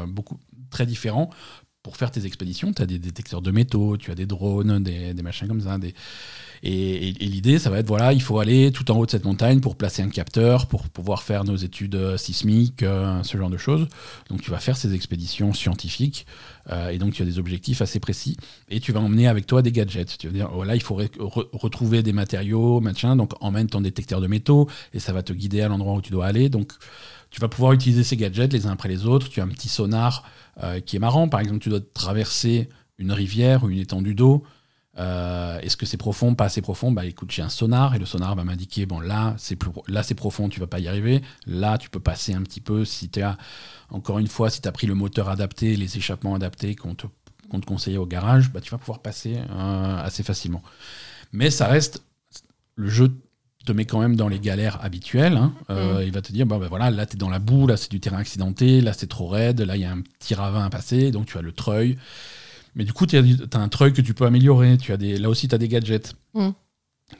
beaucoup très différents pour faire tes expéditions. Tu as des détecteurs de métaux, tu as des drones, des, des machins comme ça. Des... Et, l'idée, ça va être voilà, il faut aller tout en haut de cette montagne pour placer un capteur, pour pouvoir faire nos études euh, sismiques, euh, ce genre de choses. Donc tu vas faire ces expéditions scientifiques euh, et donc tu as des objectifs assez précis et tu vas emmener avec toi des gadgets. Tu vas dire voilà, il faut re- re- retrouver des matériaux, machin. Donc emmène ton détecteur de métaux et ça va te guider à l'endroit où tu dois aller. Donc tu vas pouvoir utiliser ces gadgets les uns après les autres. Tu as un petit sonar qui est marrant. Par exemple, tu dois traverser une rivière ou une étendue d'eau. Euh, Est-ce que c'est profond, pas assez profond? Bah écoute, j'ai un sonar et le sonar va m'indiquer bon là c'est plus là c'est profond, tu vas pas y arriver. Là tu peux passer un petit peu si tu as encore une fois si tu as pris le moteur adapté, les échappements adaptés qu'on te, qu'on te conseillait au garage, bah tu vas pouvoir passer euh, assez facilement. Mais ça reste le jeu te met quand même dans les galères habituelles. hein. Euh, Il va te dire, bah, bah, voilà, là, tu es dans la boue, là, c'est du terrain accidenté, là, c'est trop raide, là, il y a un petit ravin à passer, donc tu as le treuil. Mais du coup, tu as, un treuil que tu peux améliorer. Tu as des, là aussi, tu as des gadgets. Mm.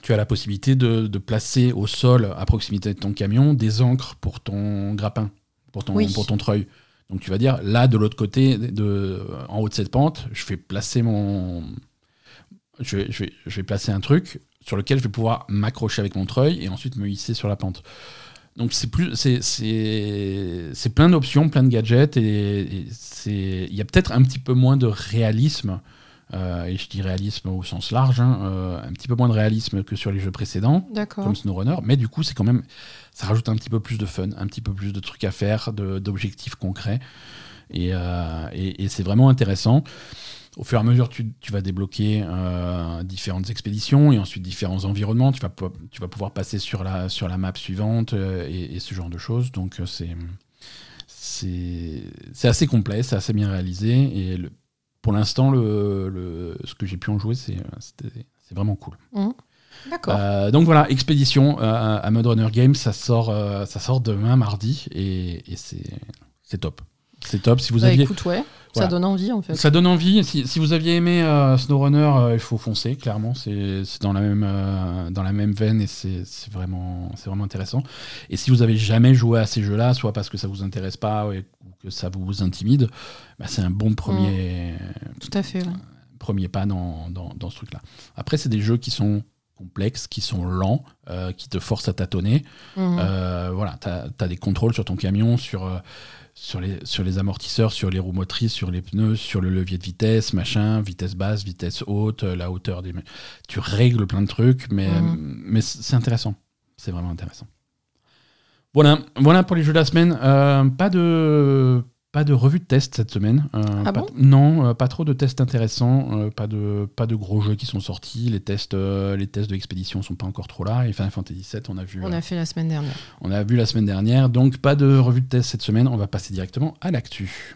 Tu as la possibilité de, de placer au sol, à proximité de ton camion, des encres pour ton grappin, pour ton, Oui. pour ton treuil. Donc tu vas dire, là, de l'autre côté, de, en haut de cette pente, je vais placer mon... Je vais, je vais- je vais placer un truc sur lequel je vais pouvoir m'accrocher avec mon treuil et ensuite me hisser sur la pente. Donc c'est plus, c'est, plein d'options, plein de gadgets et, il y a peut-être un petit peu moins de réalisme euh, et je dis réalisme au sens large, hein, euh, un petit peu moins de réalisme que sur les jeux précédents comme SnowRunner, mais du coup c'est quand même, ça rajoute un petit peu plus de fun, un petit peu plus de trucs à faire, d'objectifs concrets et, euh, et- et c'est vraiment intéressant. Au fur et à mesure, tu, tu vas débloquer euh, différentes expéditions et ensuite différents environnements. Tu vas, po- tu vas pouvoir passer sur la, sur la map suivante euh, et, et ce genre de choses. Donc, euh, c'est assez complet, c'est assez bien réalisé. Et le- pour l'instant, le, le- ce que j'ai pu en jouer, c'est vraiment cool. D'accord. Euh, donc voilà, Expédition euh, à Mud Runner Games, ça sort, euh, ça sort demain mardi et, c'est top. C'est top. Si vous Bah, aviez, écoute, ouais, Voilà. ça donne envie en fait. ça donne envie. Si, si vous aviez aimé euh, SnowRunner, euh, il faut foncer. Clairement, c'est dans la même euh, dans la même veine et c'est vraiment vraiment intéressant. Et si vous avez jamais joué à ces jeux-là, soit parce que ça vous intéresse pas ou que ça vous intimide, bah, c'est un bon premier Tout à fait. ouais. premier pas dans, dans, dans ce truc-là. Après, c'est des jeux qui sont complexes, qui sont lents, euh, qui te forcent à tâtonner. Euh, voilà, tu as, des contrôles sur ton camion, sur, sur, les, sur les amortisseurs, sur les roues motrices, sur les pneus, sur le levier de vitesse, machin, vitesse basse, vitesse haute, euh, la hauteur des. Tu règles plein de trucs, mais, Mhm. mais c- c'est intéressant. C'est vraiment intéressant. Voilà, voilà pour les jeux de la semaine. Euh, pas de. Pas de revue de test cette semaine. Euh, Ah pas- bon Non, euh, pas trop de tests intéressants. euh, pas, de, pas de gros jeux qui sont sortis. Les tests, les tests de l'expédition sont pas encore trop là. Et Final Fantasy VII, on a vu. On a fait la semaine dernière. on a vu la semaine dernière, donc pas de revue de test cette semaine. On va passer directement à l'actu.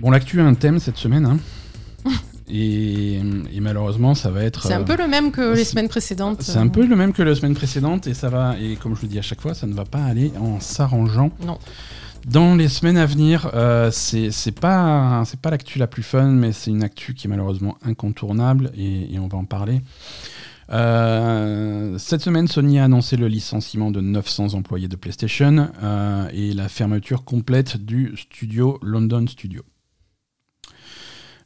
Bon, l'actu a un thème cette semaine. hein. Et, et malheureusement, ça va être. C'est un euh, peu le même que les semaines précédentes. c'est un peu le même que la semaine précédente et ça va et comme je le dis à chaque fois, ça ne va pas aller en s'arrangeant. Non. Dans les semaines à venir, euh, c'est pas pas l'actu la plus fun, mais c'est une actu qui est malheureusement incontournable et, et on va en parler. Euh, cette semaine, Sony a annoncé le licenciement de 900 employés de PlayStation euh, et la fermeture complète du studio London Studio.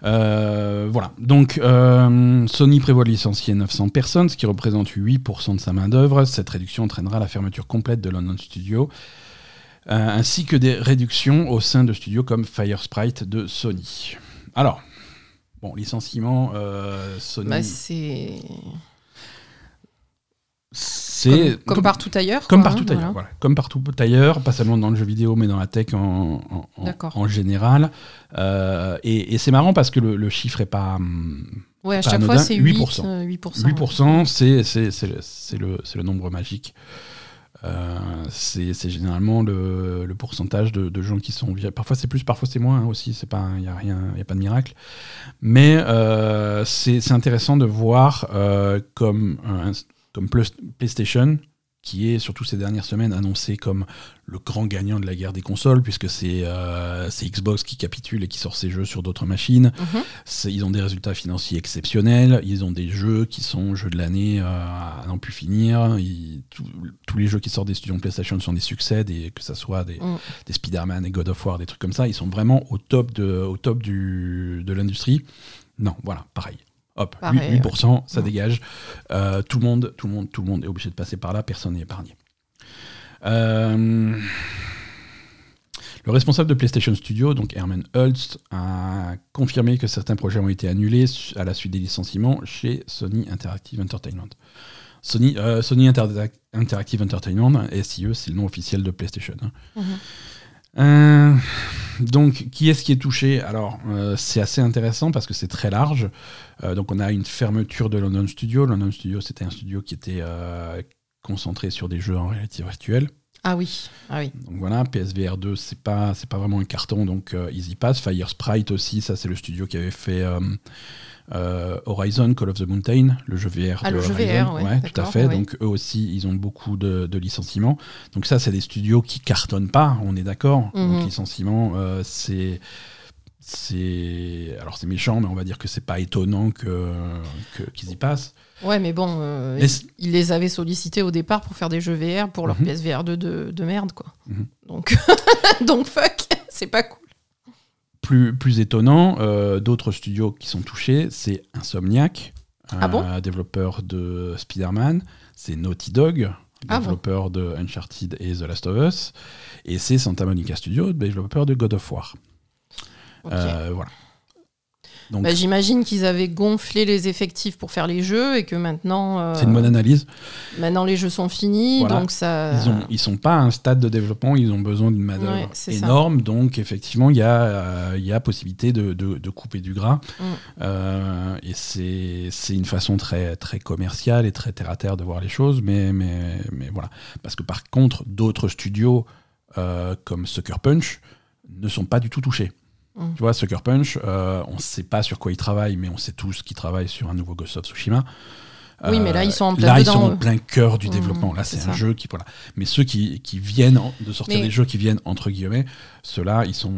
Euh, voilà, donc euh, Sony prévoit de licencier 900 personnes, ce qui représente 8% de sa main-d'œuvre. Cette réduction entraînera la fermeture complète de London Studio, euh, ainsi que des réductions au sein de studios comme Firesprite de Sony. Alors, bon, licenciement, Sony. Bah, c'est comme, comme partout ailleurs. comme quoi, partout hein, ailleurs, voilà. voilà. Comme partout ailleurs, pas seulement dans le jeu vidéo, mais dans la tech en, en- général. Euh, et et c'est marrant parce que le, le chiffre est pas. hum, Ouais, à Pas chaque fois, c'est 8%. 8%. euh, 8%. 8%, c'est le, nombre magique. Euh, c'est généralement le, le pourcentage de, de gens qui sont virés. Parfois c'est plus, parfois c'est moins hein, aussi. C'est pas, il y a rien, il y a pas de miracle. Mais euh, c'est intéressant de voir euh, comme comme PlayStation qui est surtout ces dernières semaines annoncé comme le grand gagnant de la guerre des consoles puisque c'est euh, Xbox qui capitule et qui sort ses jeux sur d'autres machines. Mhm. Ils ont des résultats financiers exceptionnels. Ils ont des jeux qui sont jeux de l'année euh, à n'en plus finir. Ils- tous- tous les jeux qui sortent des studios PlayStation sont des succès, des, que ce soit des, Mm. des Spider-Man et God of War, des trucs comme ça. Ils sont vraiment au top de, au top du, de l'industrie. Non, voilà, pareil. Hop, Pareil, 8%, 8%, ça dégage. Euh, tout le monde, tout le monde, tout le monde est obligé de passer par là. Personne n'est épargné. Euh, le responsable de PlayStation Studio, donc Herman Hulst, a confirmé que certains projets ont été annulés à la suite des licenciements chez Sony Interactive Entertainment. Sony, euh, Sony Inter- Interactive Entertainment, SIE, c'est le nom officiel de PlayStation. hein. Mhm. Euh, donc, qui est-ce qui est touché? Alors, euh, c'est assez intéressant parce que c'est très large. Euh, donc, on a une fermeture de London Studio. London Studio, c'était un studio qui était concentré sur des jeux en réalité virtuelle. Ah oui, ah oui. Donc voilà, PSVR 2, c'est pas, c'est pas vraiment un carton, donc ils y passent. Fire Sprite aussi, ça c'est le studio qui avait fait euh, Horizon, Call of the Mountain, le jeu VR. Ah, de le jeu Horizon. VR, ouais, tout à fait. ouais. Donc eux aussi, ils ont beaucoup de, de licenciements. Donc ça, c'est des studios qui cartonnent pas, on est d'accord. Mhm. Donc licenciement, euh, c'est c'est alors c'est méchant mais on va dire que c'est pas étonnant que qu'ils y passent Ouais, mais bon, euh, Mais ils les avaient sollicités au départ pour faire des jeux VR pour leur Mhm. PSVR 2 de, de merde, quoi. Mhm. Donc, donc fuck, c'est pas cool. Plus, plus étonnant, euh, d'autres studios qui sont touchés, c'est Insomniac, Ah bon développeur de Spider-Man, c'est Naughty Dog, Ah bon développeur de Uncharted et The Last of Us, et c'est Santa Monica Studio, développeur de God of War. Euh, voilà. Donc, Bah, J'imagine qu'ils avaient gonflé les effectifs pour faire les jeux et que maintenant, euh, c'est une bonne analyse. maintenant les jeux sont finis. Voilà. Donc ça. Ils ont, ils sont pas à un stade de développement, ils ont besoin d'une main d'œuvre Ouais, c'est ça. énorme. Donc effectivement, il y a, euh, y a possibilité de, de- de couper du gras. Mm. Euh, et c'est c'est une façon très, très commerciale et très terre à terre de voir les choses. Mais, mais, mais voilà. Parce que par contre, d'autres studios comme Sucker Punch ne sont pas du tout touchés. Mm. Tu vois, Sucker Punch, euh, on ne sait pas sur quoi ils travaillent, mais on sait tous qu'ils travaillent sur un nouveau Ghost of Tsushima. Oui, mais là, ils sont en plein Là, ils sont en plein cœur du Mm, développement. Là, c'est un ça. jeu qui. Voilà. Mais ceux qui, qui viennent en- de sortir Mais- des jeux qui viennent, entre guillemets, ceux-là, ils sont.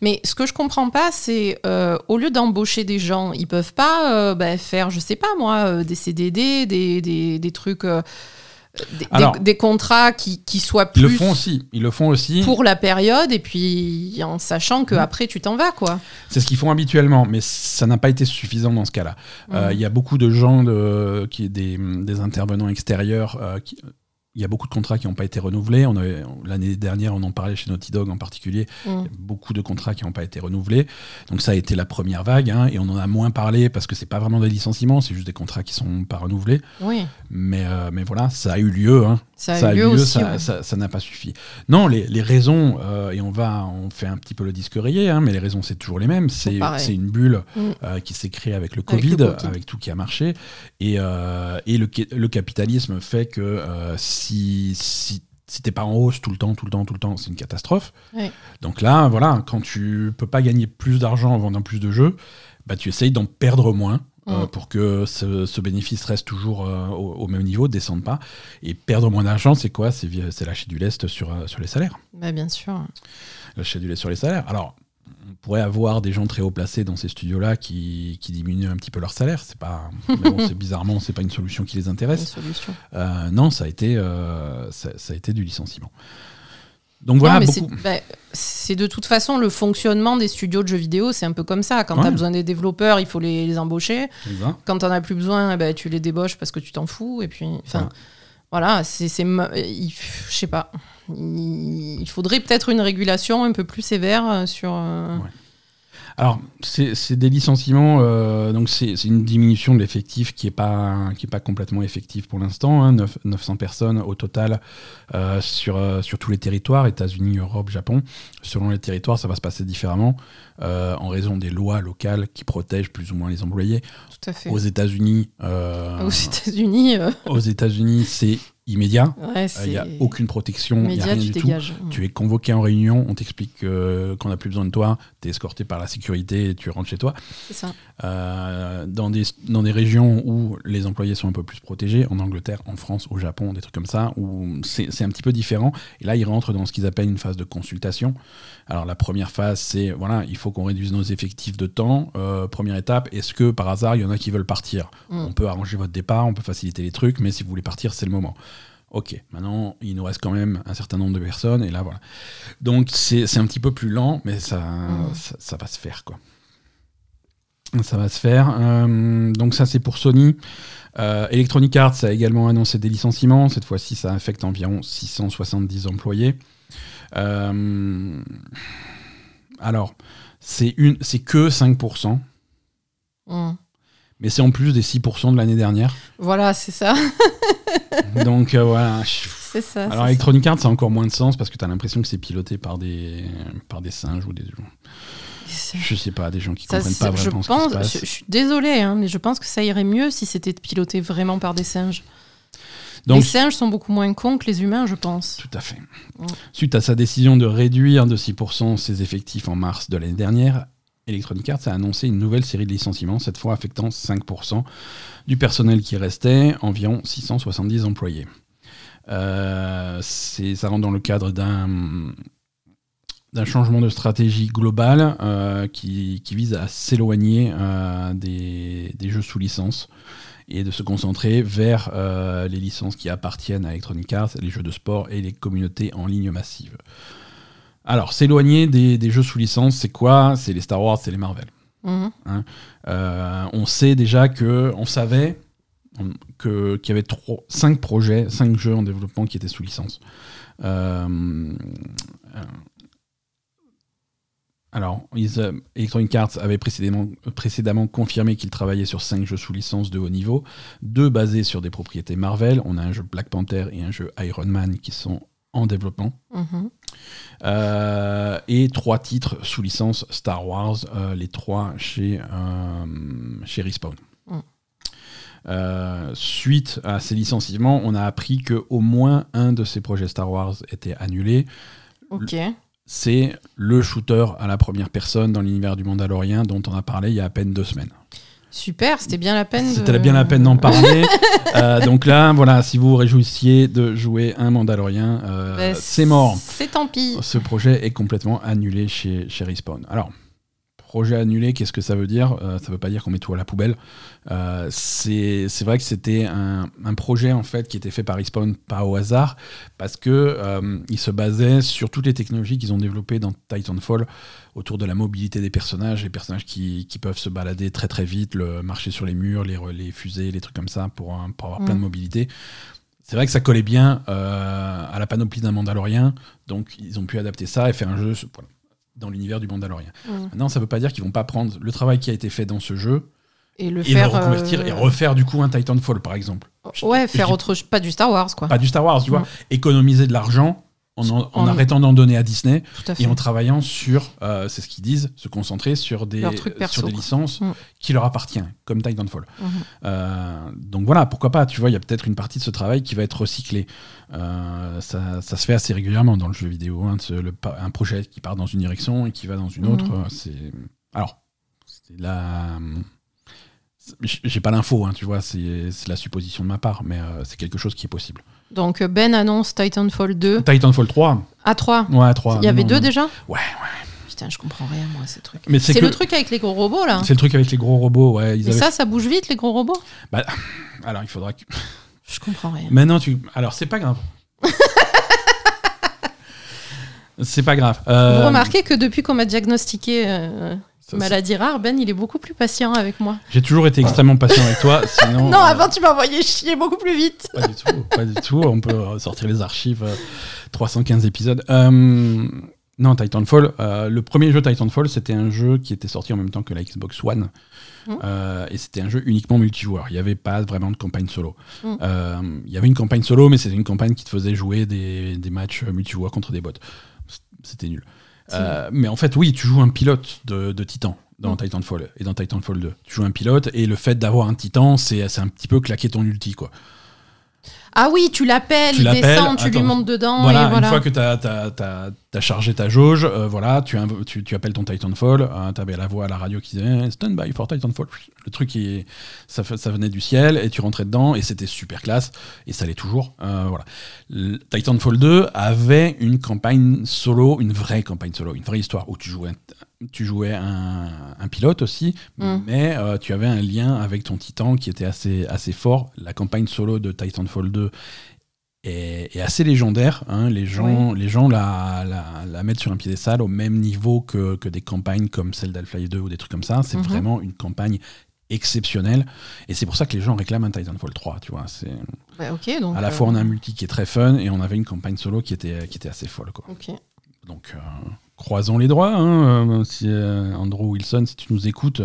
Mais ce que je comprends pas, c'est euh, au lieu d'embaucher des gens, ils peuvent pas euh, bah, faire, je sais pas moi, euh, des CDD, des, des, des trucs, euh, des, Alors- des- des contrats qui, qui soient Ils plus le font aussi. Ils le font aussi. pour la période et puis en sachant que Mhm. après tu t'en vas quoi. C'est ce qu'ils font habituellement, mais ça n'a pas été suffisant dans ce cas-là. Euh, Mhm. Il y a beaucoup de gens, de, qui, des, des intervenants extérieurs, euh, qui- il y a beaucoup de contrats qui n'ont pas été renouvelés. On L'année dernière, on en parlait chez Naughty Dog en particulier. Il y a beaucoup de contrats qui n'ont pas été renouvelés. Donc ça a été la première vague, hein, et on en a moins parlé parce que c'est pas vraiment des licenciements, c'est juste des contrats qui sont pas renouvelés. Oui, Mais, euh, mais voilà, ça a eu lieu. hein. ça a eu lieu aussi. ça ouais. ça- ça n'a pas suffi. Non, les, les raisons, euh, et on va, on fait un petit peu le disque rayé, hein, mais les raisons c'est toujours les mêmes. C'est une bulle Mm. euh, qui s'est créée avec le Avec Covid, le avec, Covid. tout qui a marché, et, et le, le capitalisme fait que si, si si t'es pas en hausse tout le temps, tout le temps, tout le temps, c'est une catastrophe. Ouais. Donc là, voilà, quand tu peux pas gagner plus d'argent en vendant plus de jeux, bah tu essayes d'en perdre moins. euh, pour que ce, ce bénéfice reste toujours euh, au, au même niveau, descende pas. Et perdre moins d'argent, c'est quoi? C'est lâcher du lest sur, euh, sur les salaires. Bah, bien sûr. Lâcher du lest sur les salaires. Alors, on pourrait avoir des gens très haut placés dans ces studios-là qui, qui diminuent un petit peu leur salaire. C'est pas, mais bon, bizarrement, c'est pas une solution qui les intéresse. Euh, non, ça a été, euh, ça, ça a été du licenciement. Donc voilà, beaucoup. c'est bah, c'est de toute façon le fonctionnement des studios de jeux vidéo, c'est un peu comme ça. Quand Ouais. tu as besoin des développeurs, il faut les, les embaucher. Exact. Quand t'en as plus besoin, ben, tu les débauches parce que tu t'en fous. Et puis, enfin, voilà, c'est, c'est, je sais pas. Il, faudrait peut-être une régulation un peu plus sévère euh, sur. euh, Ouais. Alors, c'est des licenciements, euh, donc c'est une diminution de l'effectif qui n'est pas, qui est pas complètement effective pour l'instant. hein, neuf- 900 personnes au total euh, sur, euh, sur tous les territoires, États-Unis, Europe, Japon. Selon les territoires, ça va se passer différemment en raison des lois locales qui protègent plus ou moins les employés. Tout à fait. Aux États-Unis, Aux États-Unis, aux États-Unis, c'est immédiat. Il n'y a aucune protection, il n'y a rien tu du tout. Tu es convoqué en réunion, on t'explique que- qu'on n'a plus besoin de toi, tu es escorté par la sécurité et tu rentres chez toi. Ça. Euh, dans, des, dans des régions où les employés sont un peu plus protégés, en Angleterre, en France, au Japon, des trucs comme ça, où c'est c'est un petit peu différent. Et là, ils rentrent dans ce qu'ils appellent une phase de consultation. Alors la première phase, c'est, voilà, il faut qu'on réduise nos effectifs de temps. Euh, première étape, est-ce que par hasard, il y en a qui veulent partir? Mm. On peut arranger votre départ, on peut faciliter les trucs, mais si vous voulez partir, c'est le moment. Ok, maintenant il nous reste quand même un certain nombre de personnes, et là voilà. Donc c'est un petit peu plus lent, mais ça, Mm. ça, ça va se faire quoi. Ça va se faire. Euh, donc ça c'est pour Sony. Euh, Electronic Arts a également annoncé des licenciements. Cette fois-ci, ça affecte environ 670 employés. Euh, alors, c'est que 5%, Mm. Mais c'est en plus des 6% de l'année dernière. Voilà, c'est ça. Donc euh, voilà. C'est ça. Alors Electronic Arts, ça a encore moins de sens parce que tu as l'impression que c'est piloté par des, par des singes ou des... ça. Je sais pas, des gens qui Ça, comprennent pas je vraiment ce pense, qui se passe. je, je suis désolée, hein, mais je pense que ça irait mieux si c'était piloté vraiment par des singes. Donc, les singes sont beaucoup moins cons que les humains, je pense. Tout à fait. Suite à sa décision de réduire de 6% ses effectifs en mars de l'année dernière, Electronic Arts a annoncé une nouvelle série de licenciements, cette fois affectant 5% du personnel qui restait, environ 670 employés. Euh, ça rentre dans le cadre d'un changement de stratégie globale euh, qui, vise à s'éloigner euh, des, des jeux sous licence et de se concentrer vers euh, les licences qui appartiennent à Electronic Arts, les jeux de sport et les communautés en ligne massive. Alors, s'éloigner des, des jeux sous licence, c'est quoi? C'est les Star Wars, c'est les Marvel. Mhm. Euh, on sait déjà que, on savait qu'il y avait trois, cinq projets, cinq jeux en développement qui étaient sous licence. Euh, Alors, euh, Electronic Arts avait précédemment, précédemment confirmé qu'il travaillait sur 5 jeux sous licence de haut niveau, deux basés sur des propriétés Marvel. On a un jeu Black Panther et un jeu Iron Man qui sont en développement. Mhm. Euh, et trois titres sous licence Star Wars, euh, les trois chez, euh, chez Respawn. Mm. Suite à ces licenciements, on a appris que au moins un de ces projets Star Wars était annulé. Ok. C'est le shooter à la première personne dans l'univers du Mandalorien dont on a parlé il y a à peine deux semaines. Super, c'était bien la peine. C'était de- bien la peine d'en parler. Euh, donc là, voilà, si vous vous réjouissiez de jouer un Mandalorien, euh, Bah, c'est mort. C'est tant pis. Ce projet est complètement annulé chez, chez Respawn. Alors, projet annulé, qu'est-ce que ça veut dire? Euh, Ça veut pas dire qu'on met tout à la poubelle. Euh, c'est vrai que c'était un, un projet en fait qui était fait par Respawn pas au hasard parce que euh, il se basait sur toutes les technologies qu'ils ont développées dans Titanfall autour de la mobilité des personnages, les personnages qui, qui peuvent se balader très très vite, le marcher sur les murs, les, les fusées, les trucs comme ça pour, un- pour avoir Mm. plein de mobilité. C'est vrai que ça collait bien à la panoplie d'un Mandalorien, donc ils ont pu adapter ça et faire un jeu voilà, dans l'univers du Mandalorien. Mm. Maintenant, ça veut pas dire qu'ils vont pas prendre le travail qui a été fait dans ce jeu Et le et faire. le reconvertir euh, et refaire du coup un Titanfall par exemple. Ouais, Je faire dis- autre chose. Pas du Star Wars, quoi. Pas du Star Wars, tu vois. Mm. Économiser de l'argent en, en- en En- arrêtant d'en donner à Disney à et en travaillant sur, euh, c'est ce qu'ils disent, se concentrer sur des, perso, sur des licences Mm. qui leur appartiennent, comme Titanfall. Mhm. Euh, donc voilà, pourquoi pas, tu vois, il y a peut-être une partie de ce travail qui va être recyclée. Euh, ça, ça se fait assez régulièrement dans le jeu vidéo, hein, ce- le pa- un projet qui part dans une direction et qui va dans une autre. Mhm. euh, C'est alors, c'est la. J'ai pas l'info, hein, tu vois, c'est la supposition de ma part, mais euh, c'est quelque chose qui est possible. Donc Ben annonce Titanfall 2 Titanfall 3 à 3. Ouais, 3. Il y avait non, deux non. déjà Ouais, Putain, je comprends rien, moi, ces trucs. C'est que- le truc avec les gros robots, là. C'est le truc avec les gros robots, ouais. Ils Et avaient- ça, ça bouge vite, les gros robots? Alors, il faudra que. Je comprends rien. Maintenant, tu. Alors, c'est pas grave. c'est pas grave. Euh, Vous remarquez que depuis qu'on m'a diagnostiqué euh, ça, maladie rare, Ben, il est beaucoup plus patient avec moi. J'ai toujours été extrêmement patient avec toi, sinon. non, euh, avant, tu m'envoyais chier beaucoup plus vite. Pas du tout, pas du tout. On peut sortir les archives, euh, 315 épisodes. Euh, non, Titanfall. euh, le premier jeu Titanfall, c'était un jeu qui était sorti en même temps que la Xbox One. Euh, et c'était un jeu uniquement multijoueur. Il n'y avait pas vraiment de campagne solo. Euh, il y avait une campagne solo, mais c'était une campagne qui te faisait jouer des, des matchs multijoueurs contre des bots. C'était nul. Euh, mais en fait, oui, tu joues un pilote de, de Titan dans Mhm. Titanfall et dans Titanfall 2. Tu joues un pilote et le fait d'avoir un Titan, c'est c'est un petit peu claquer ton ulti, quoi. Ah oui, tu l'appelles, Tu il l'appelles, descend, tu lui montes dedans. Voilà, et voilà. une fois que tu as, chargé ta jauge, euh, voilà, tu, tu, tu appelles ton Titanfall, tu avais la voix à la radio qui disait Stand by for Titanfall. Le truc, il- ça, ça venait du ciel et tu rentrais dedans et c'était super classe et ça l'est toujours. euh, voilà. Le Titanfall 2 avait une campagne solo, une vraie campagne solo, une vraie histoire où tu jouais un, tu jouais un, un pilote aussi, Mm. mais euh, tu avais un lien avec ton Titan qui était assez, assez fort. La campagne solo de Titanfall 2 est, est assez légendaire. hein. Les gens, les gens la, la, la mettent sur un piédestal au même niveau que, que des campagnes comme celle d'Half-Life 2 ou des trucs comme ça. C'est Mhm. vraiment une campagne exceptionnelle. Et c'est pour ça que les gens réclament un Titanfall 3. Tu vois, c'est Ouais, donc. à la euh, fois on a un multi qui est très fun et on avait une campagne solo qui était, qui était assez folle. Quoi. Donc, euh, croisons les droits. hein, euh, si, euh, Andrew Wilson, si tu nous écoutes.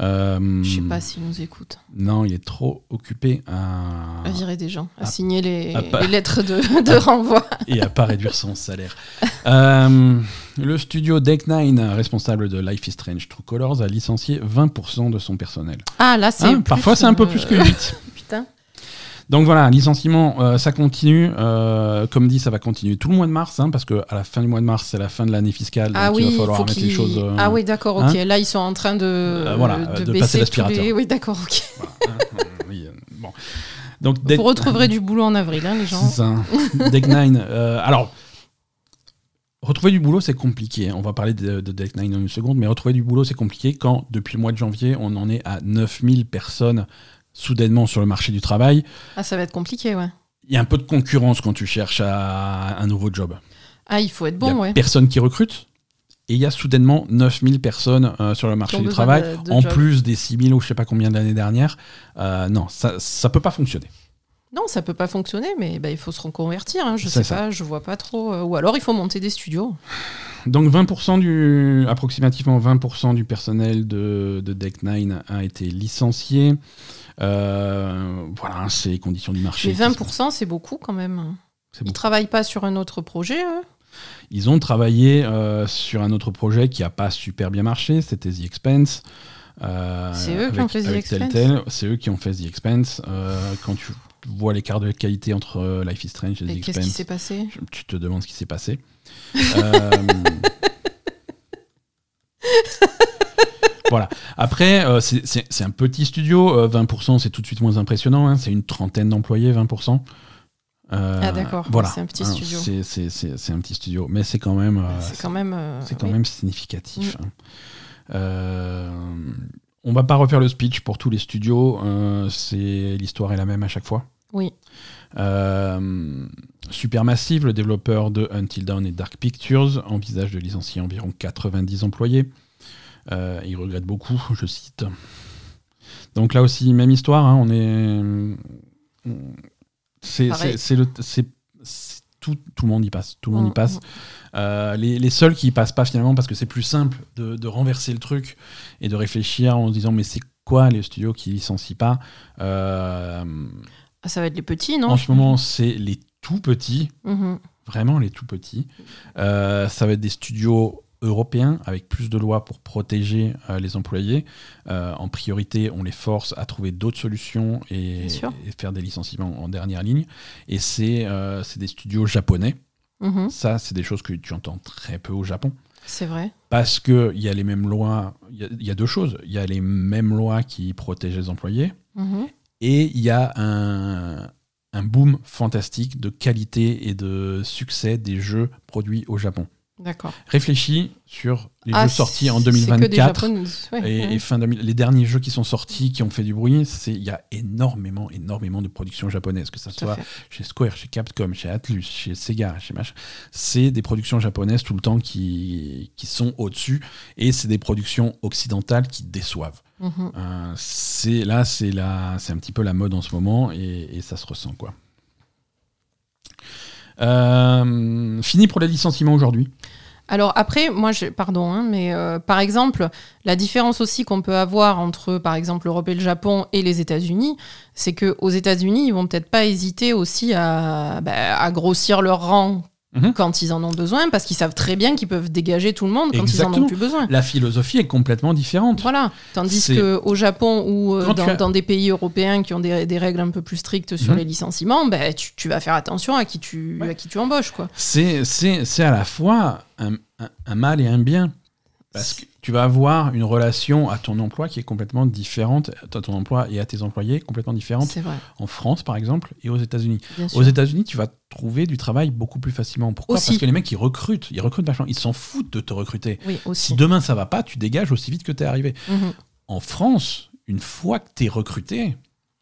euh, Je sais pas s'il nous écoute. Non, il est trop occupé à, À virer des gens, à signer les, pas- les lettres de, de renvoi. et à pas réduire son salaire. Euh, le studio Deck9, responsable de Life is Strange True Colors, a licencié 20% de son personnel. Ah, là, c'est. Hein, parfois, c'est un peu euh, plus que 8. Donc voilà, licenciement, euh, ça continue. Euh, comme dit, ça va continuer tout le mois de mars, hein, parce qu'à la fin du mois de mars, c'est la fin de l'année fiscale. Ah donc oui, il va falloir qu'ils. les choses. euh, Ah oui, d'accord, ok. Là, ils sont en train de, voilà, de, de baisser l'aspirateur. les- Oui, d'accord, ok. voilà, hein, oui, bon. Donc, Vous retrouverez du boulot en avril, hein, les gens. C'est ça. Deck 9. euh, alors, retrouver du boulot, c'est compliqué. On va parler de, de Deck 9 dans une seconde, mais retrouver du boulot, c'est compliqué quand, depuis le mois de janvier, on en est à 9000 personnes soudainement sur le marché du travail. Ah, ça va être compliqué, ouais. Il y a un peu de concurrence quand tu cherches à un nouveau job. Ah, il faut être Il y a bon, ouais. personne qui recrute. Et il y a soudainement 9000 personnes euh, sur le marché du travail, de- de en job. plus des 6000 ou je sais pas combien de l'année dernière. Euh, non, ça ne peut pas fonctionner. Non, ça peut pas fonctionner, mais bah, il faut se reconvertir. hein, Je C'est sais ça. pas, je vois pas trop. euh, Ou alors il faut monter des studios. Donc 20% du, approximativement 20% du personnel de, de Deck9 a été licencié. Euh, voilà, c'est les conditions du marché. Mais qui sont- 20%, c'est beaucoup quand même. Ils beaucoup. travaillent pas sur un autre projet, eux? Ils ont travaillé euh, sur un autre projet qui n'a pas super bien marché, c'était The Expense. Euh, C'est eux qui ont fait The Telltale. C'est eux qui ont fait The Expense. Quand tu vois l'écart de qualité entre Life is Strange et The Et qu'est-ce qui Expense, s'est passé? je- tu te demandes ce qui s'est passé. Euh, voilà. Après, euh, c'est- un petit studio. euh, 20%, c'est tout de suite moins impressionnant. hein. C'est une trentaine d'employés, 20%. Euh, Ah, d'accord. Voilà. C'est un petit Hein, studio. c'est- un petit studio. Mais c'est quand même. euh, C'est quand même. euh, c'est quand oui. Même significatif. hein. Euh, on va pas refaire le speech pour tous les studios. euh, c'est l'histoire est la même à chaque fois. Oui. Euh, Supermassive, le développeur de Until Dawn et Dark Pictures, envisage de licencier environ 90 employés. Euh, il regrette beaucoup, je cite. Donc là aussi, même histoire. hein, on est. C'est le. c'est- Tout, tout le monde y passe. Tout le monde y Mm, passe. Euh, les, les seuls qui y passent pas finalement parce que c'est plus simple de, de renverser le truc et de réfléchir en se disant mais c'est quoi les studios qui licencient pas Euh, Ah, ça va être les petits, non En ce moment c'est les tout petits, Mhm. vraiment les tout petits. Euh, ça va être des studios européens avec plus de lois pour protéger euh, les employés. Euh, en priorité, on les force à trouver d'autres solutions et, faire des licenciements en dernière ligne. Et c'est euh, des studios japonais. Mhm. Ça, c'est des choses que tu entends très peu au Japon. C'est vrai. Parce qu'il y a les mêmes lois, il y a- il y, a deux choses. Il y a les mêmes lois qui protègent les employés Mhm. et il y a un, un boom fantastique de qualité et de succès des jeux produits au Japon. D'accord. Réfléchis sur les Ah, jeux sortis en c'est que des 2024 Japonais, ouais, et, ouais. et fin 2000. Les derniers jeux qui sont sortis, qui ont fait du bruit, c'est il y a énormément, énormément de productions japonaises, que à soit fait. chez Square, chez Capcom, chez Atlus, chez Sega, chez machin. C'est des productions japonaises tout le temps qui, qui sont au-dessus et c'est des productions occidentales qui déçoivent. Mhm. Euh, c'est là, c'est la, c'est un petit peu la mode en ce moment et, et ça se ressent quoi. Euh, fini pour les licenciements aujourd'hui. Alors après, moi, je, pardon, hein, mais euh, par exemple, la différence aussi qu'on peut avoir entre, par exemple, l'Europe et le Japon et les États-Unis, c'est que aux États-Unis, ils vont peut-être pas hésiter aussi à, bah, à grossir leur rang Mhm. quand ils en ont besoin, parce qu'ils savent très bien qu'ils peuvent dégager tout le monde quand ils en ont plus besoin. La philosophie est complètement différente. Voilà. Tandis C'est- que au Japon ou euh, dans, as- dans des pays européens qui ont des, des règles un peu plus strictes sur Mhm. les licenciements, bah, tu, tu vas faire attention à qui tu, Ouais. à qui tu embauches. Quoi. C'est, à la fois un, un- un mal et un bien. Parce que tu vas avoir une relation à ton emploi qui est complètement différente, à ton emploi et à tes employés complètement différente C'est vrai, en France par exemple et aux États-Unis. Aux États-Unis, tu vas trouver du travail beaucoup plus facilement. Pourquoi? Aussi. Parce que les mecs ils recrutent, ils recrutent vachement, ils s'en foutent de te recruter. Oui, Si demain ça va pas, tu dégages aussi vite que tu es arrivé. Mhm. En France, une fois que tu es recruté,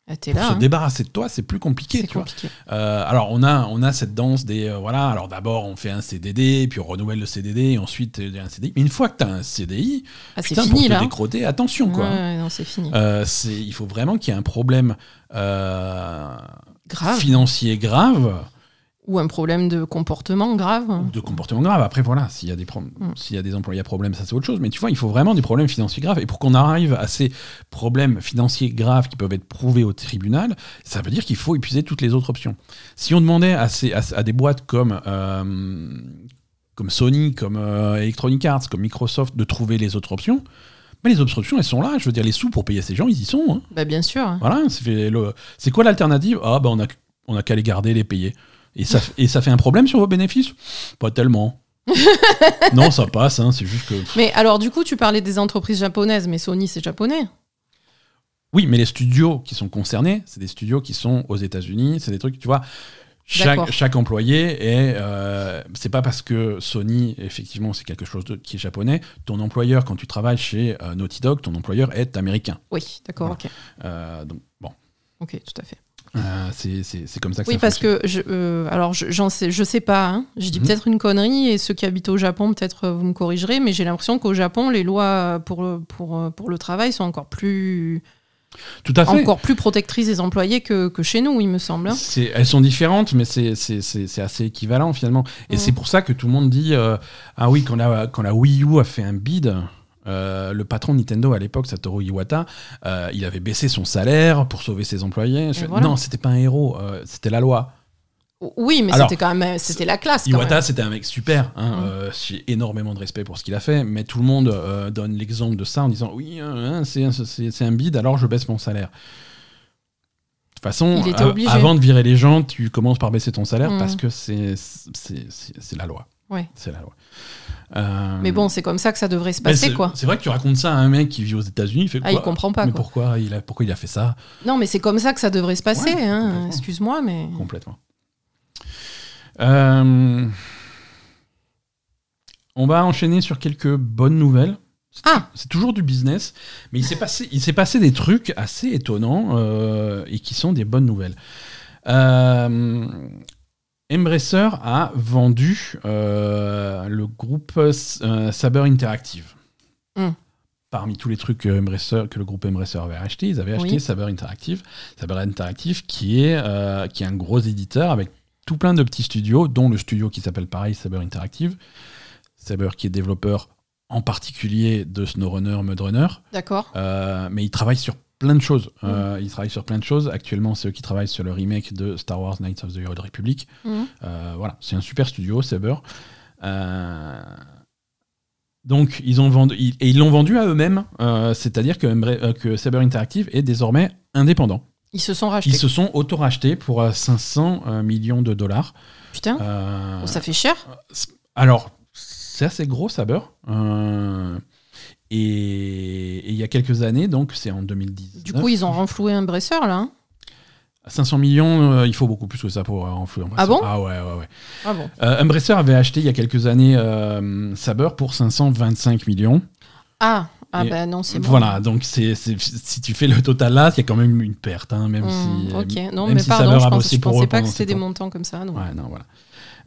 Ah, pour se hein. débarrasser de toi, c'est plus compliqué. Tu vois. compliqué. Euh, alors on a on a cette danse des euh, voilà alors d'abord on fait un CDD puis on renouvelle le CDD et ensuite euh, un CDI mais une fois que tu as un CDI Ah, putain, fini pour là. te décroter attention quoi Ouais, non, c'est fini. Euh, il faut vraiment qu'il y ait un problème euh, grave. financier grave Ou un problème de comportement grave. de comportement grave après voilà s'il y a des pro- Mm. s'il y a des employés à problème ça c'est autre chose mais tu vois il faut vraiment des problèmes financiers graves et pour qu'on arrive à ces problèmes financiers graves qui peuvent être prouvés au tribunal ça veut dire qu'il faut épuiser toutes les autres options si on demandait à, ces- à- à des boîtes comme euh, comme Sony comme euh, Electronic Arts comme Microsoft de trouver les autres options mais les autres options elles sont là je veux dire les sous pour payer ces gens ils y sont hein. Bah, bien sûr. voilà c'est fait le- c'est quoi l'alternative? Ah bah on a on a qu'à les garder les payer et ça, et ça fait un problème sur vos bénéfices? Pas tellement. non, ça passe, hein, c'est juste que. Mais alors, du coup, tu parlais des entreprises japonaises, mais Sony, c'est japonais? Oui, mais les studios qui sont concernés, c'est des studios qui sont aux États-Unis, c'est des trucs, tu vois. Chaque, employé est. euh, c'est pas parce que Sony, effectivement, c'est quelque chose de- qui est japonais. Ton employeur, quand tu travailles chez euh, Naughty Dog, ton employeur est américain. Oui, d'accord, Voilà. ok. Euh, donc, bon, Ok, tout à fait. Euh, c'est comme ça que Oui, ça parce fonctionne. que je, euh, alors je, j'en sais, je sais pas. hein. Je dis Mhm. peut-être une connerie et ceux qui habitent au Japon, peut-être euh, vous me corrigerez, mais j'ai l'impression qu'au Japon, les lois pour le, pour, euh, pour le travail sont encore plus Tout à fait. encore plus protectrices des employés que, que chez nous, il me semble. hein. Elles sont différentes, mais c'est assez équivalent finalement. Et Mm. c'est pour ça que tout le monde dit euh, Ah oui, quand la, quand la Wii U a fait un bid, euh, le patron de Nintendo à l'époque, Satoru Iwata, euh, il avait baissé son salaire pour sauver ses employés. Je fais, voilà. Non, c'était pas un héros, euh, c'était la loi. Oui, mais c'était quand même c'était la classe. Iwata, c'était un mec super. hein, Mm. euh, J'ai énormément de respect pour ce qu'il a fait, mais tout le monde euh, donne l'exemple de ça en disant Oui, hein, c'est c'est- un bid, alors je baisse mon salaire. De toute façon, avant de virer les gens, tu commences par baisser ton salaire Mm. parce que c'est la loi. Ouais. C'est la loi. Euh, Mais bon, c'est comme ça que ça devrait se passer, quoi. C'est vrai que tu racontes ça à un mec qui vit aux États-Unis, il fait Ah, quoi il comprend pas, Mais quoi. pourquoi il, a, pourquoi il a fait ça Non, mais c'est comme ça que ça devrait se passer. Ouais, hein. Excuse-moi, mais. Complètement. Euh, On va enchaîner sur quelques bonnes nouvelles. C'est- Ah. C'est toujours du business, mais il s'est passé, il s'est passé des trucs assez étonnants euh, et qui sont des bonnes nouvelles. Euh, Embracer a vendu euh, le groupe euh, Saber Interactive. Hmm. Parmi tous les trucs que, Embracer- que le groupe Embracer avait acheté, ils avaient acheté Oui. Saber Interactive. Saber Interactive qui est, euh, qui est un gros éditeur avec tout plein de petits studios, dont le studio qui s'appelle pareil Saber Interactive. Saber qui est développeur en particulier de SnowRunner, Mudrunner. D'accord. Euh, mais ils travaillent sur plein de choses. Euh, ils travaillent sur plein de choses. Actuellement, c'est eux qui travaillent sur le remake de Star Wars Knights of the Old Republic. Mhm. Euh, voilà, c'est un super studio, Saber. Euh, donc, ils ont vendu, ils- et ils l'ont vendu à eux-mêmes. C'est-à-dire que, que Saber Interactive est désormais indépendant. Ils se sont rachetés. Ils se sont auto-rachetés pour euh, 500 euh, millions de dollars. Putain, oh, ça fait cher. alors, c'est assez gros, Saber. Euh, et et il y a quelques années, donc c'est en 2010. Du coup, ils ont renfloué un bresseur, là. hein. 500 millions, euh, il faut beaucoup plus que ça pour euh, renflouer. Ah bon? Ah ouais, ouais, ouais. Ah bon Euh, Embracer avait acheté il y a quelques années euh, Saber pour 525 millions. Ah, ah Et bah non, c'est bon. Voilà, donc c'est c'est- si tu fais le total là, il y a quand même une perte, hein, même Hmm, si. ok, non, mais si pardon, Saber je, pense- je pensais pas que c'était des montants comme ça. non. Ouais, non, voilà.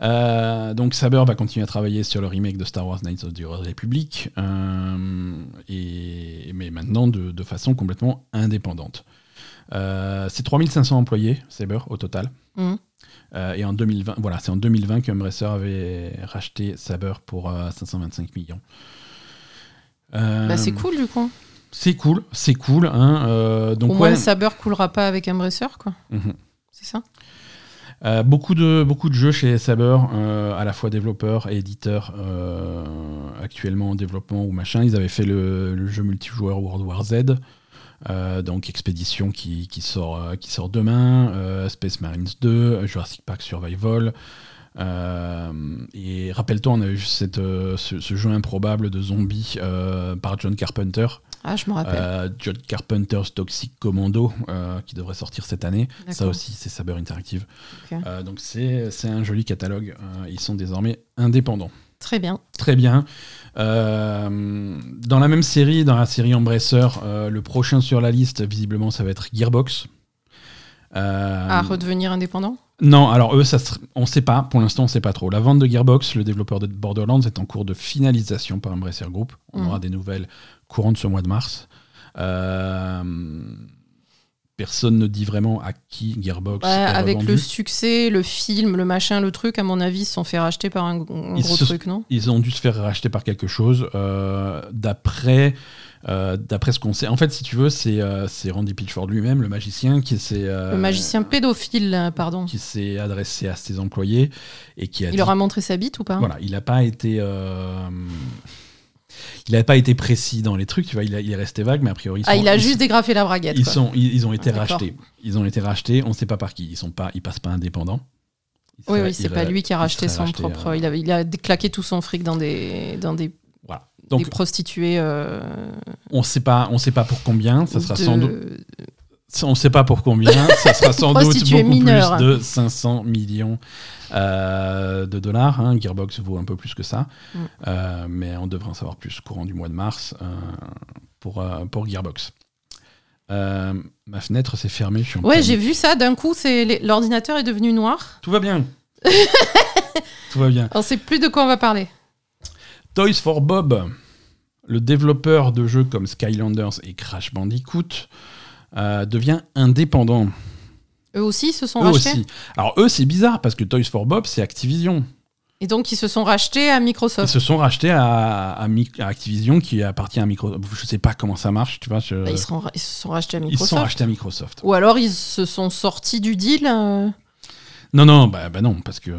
Euh, donc Saber va continuer à travailler sur le remake de Star Wars Knights of the Old Republic, euh, et, mais maintenant de, de façon complètement indépendante. Euh, c'est 3500 employés, Saber, au total. Mhm. Euh, et en 2020, voilà, c'est en 2020 que Embracer avait racheté Saber pour euh, 525 millions. Bah, c'est cool, du coup. C'est cool, c'est cool. Hein, donc Au moins, ouais, Saber coulera pas avec bresseur, quoi. mhm. C'est ça? Euh, beaucoup, de, jeux chez Saber, euh, à la fois développeurs et éditeurs, euh, actuellement en développement ou machin. Ils avaient fait le, jeu multijoueur World War Z, donc Expédition qui, sort, demain, Space Marines 2, Jurassic Park Survival. Et rappelle-toi, on avait vu cette, ce, jeu improbable de zombies par John Carpenter. Ah, je me rappelle. Euh, John Carpenter's Toxic Commando, euh, qui devrait sortir cette année. Ça aussi, c'est Saber Interactive. Euh, donc c'est un joli catalogue. Ils sont désormais indépendants. Très bien. Très bien. Euh, dans la même série, dans la série Embracer, euh, le prochain sur la liste, visiblement, ça va être Gearbox. Euh, À redevenir indépendant? Non, alors eux, ça on ne sait pas. Pour l'instant, on ne sait pas trop. La vente de Gearbox, le développeur de Borderlands, est en cours de finalisation par Embracer Group. On Mhm. aura des nouvelles courant de ce mois de mars. Euh, personne ne dit vraiment à qui Gearbox Ouais, Avec le succès, le film, le machin, le truc, à mon avis, ils se sont fait racheter par un, gros se- truc, non? Ils ont dû se faire racheter par quelque chose. euh, D'après euh, d'après ce qu'on sait. En fait, si tu veux, c'est euh, Randy Pitchford lui-même, le magicien, qui s'est Le magicien pédophile, pardon. qui s'est adressé à ses employés et qui a Il dit leur a montré sa bite ou pas? Voilà, il n'a pas été. Il n'a pas été précis dans les trucs, tu vois, il, a- il est resté vague, mais a priori. Ah, il a ils juste dégrafé la braguette. Ils, quoi. sont, ils, ils ont été Ah, rachetés. Ils ont été rachetés, on ne sait pas par qui. Ils sont pas, ils passent pas indépendants. Oui, oui, c'est pas lui qui a racheté son propre. euh, Il, a, il a claqué tout son fric dans des, dans des, Voilà. des Donc, prostituées. euh, on sait pas, on sait pas pour combien. Ça sera de- sans doute. On ne sait pas pour combien. ça sera sans doute beaucoup plus de 500 millions euh, de dollars. hein. Gearbox vaut un peu plus que ça. Mm. Euh, mais on devrait en savoir plus courant du mois de mars euh, pour, pour Gearbox. Ma fenêtre s'est fermée. Je suis Ouais, j'ai vu ça. D'un coup, c'est l'ordinateur est devenu noir. Tout va bien. Tout va bien. On sait plus de quoi on va parler. Toys for Bob, le développeur de jeux comme Skylanders et Crash Bandicoot, euh, devient indépendant. Eux aussi se sont Eux rachetés aussi. Alors eux, c'est bizarre parce que Toys for Bob, c'est Activision. Et donc ils se sont rachetés à Ils Microsoft. se sont rachetés à, à Mi- à Activision qui appartient à Microsoft. Je sais pas comment ça marche, tu vois. je- Bah, ils, ils se sont rachetés à Ils se Microsoft. sont rachetés à Microsoft. Ou alors ils se sont sortis du deal. euh, Non, non, bah, bah non, parce que. euh,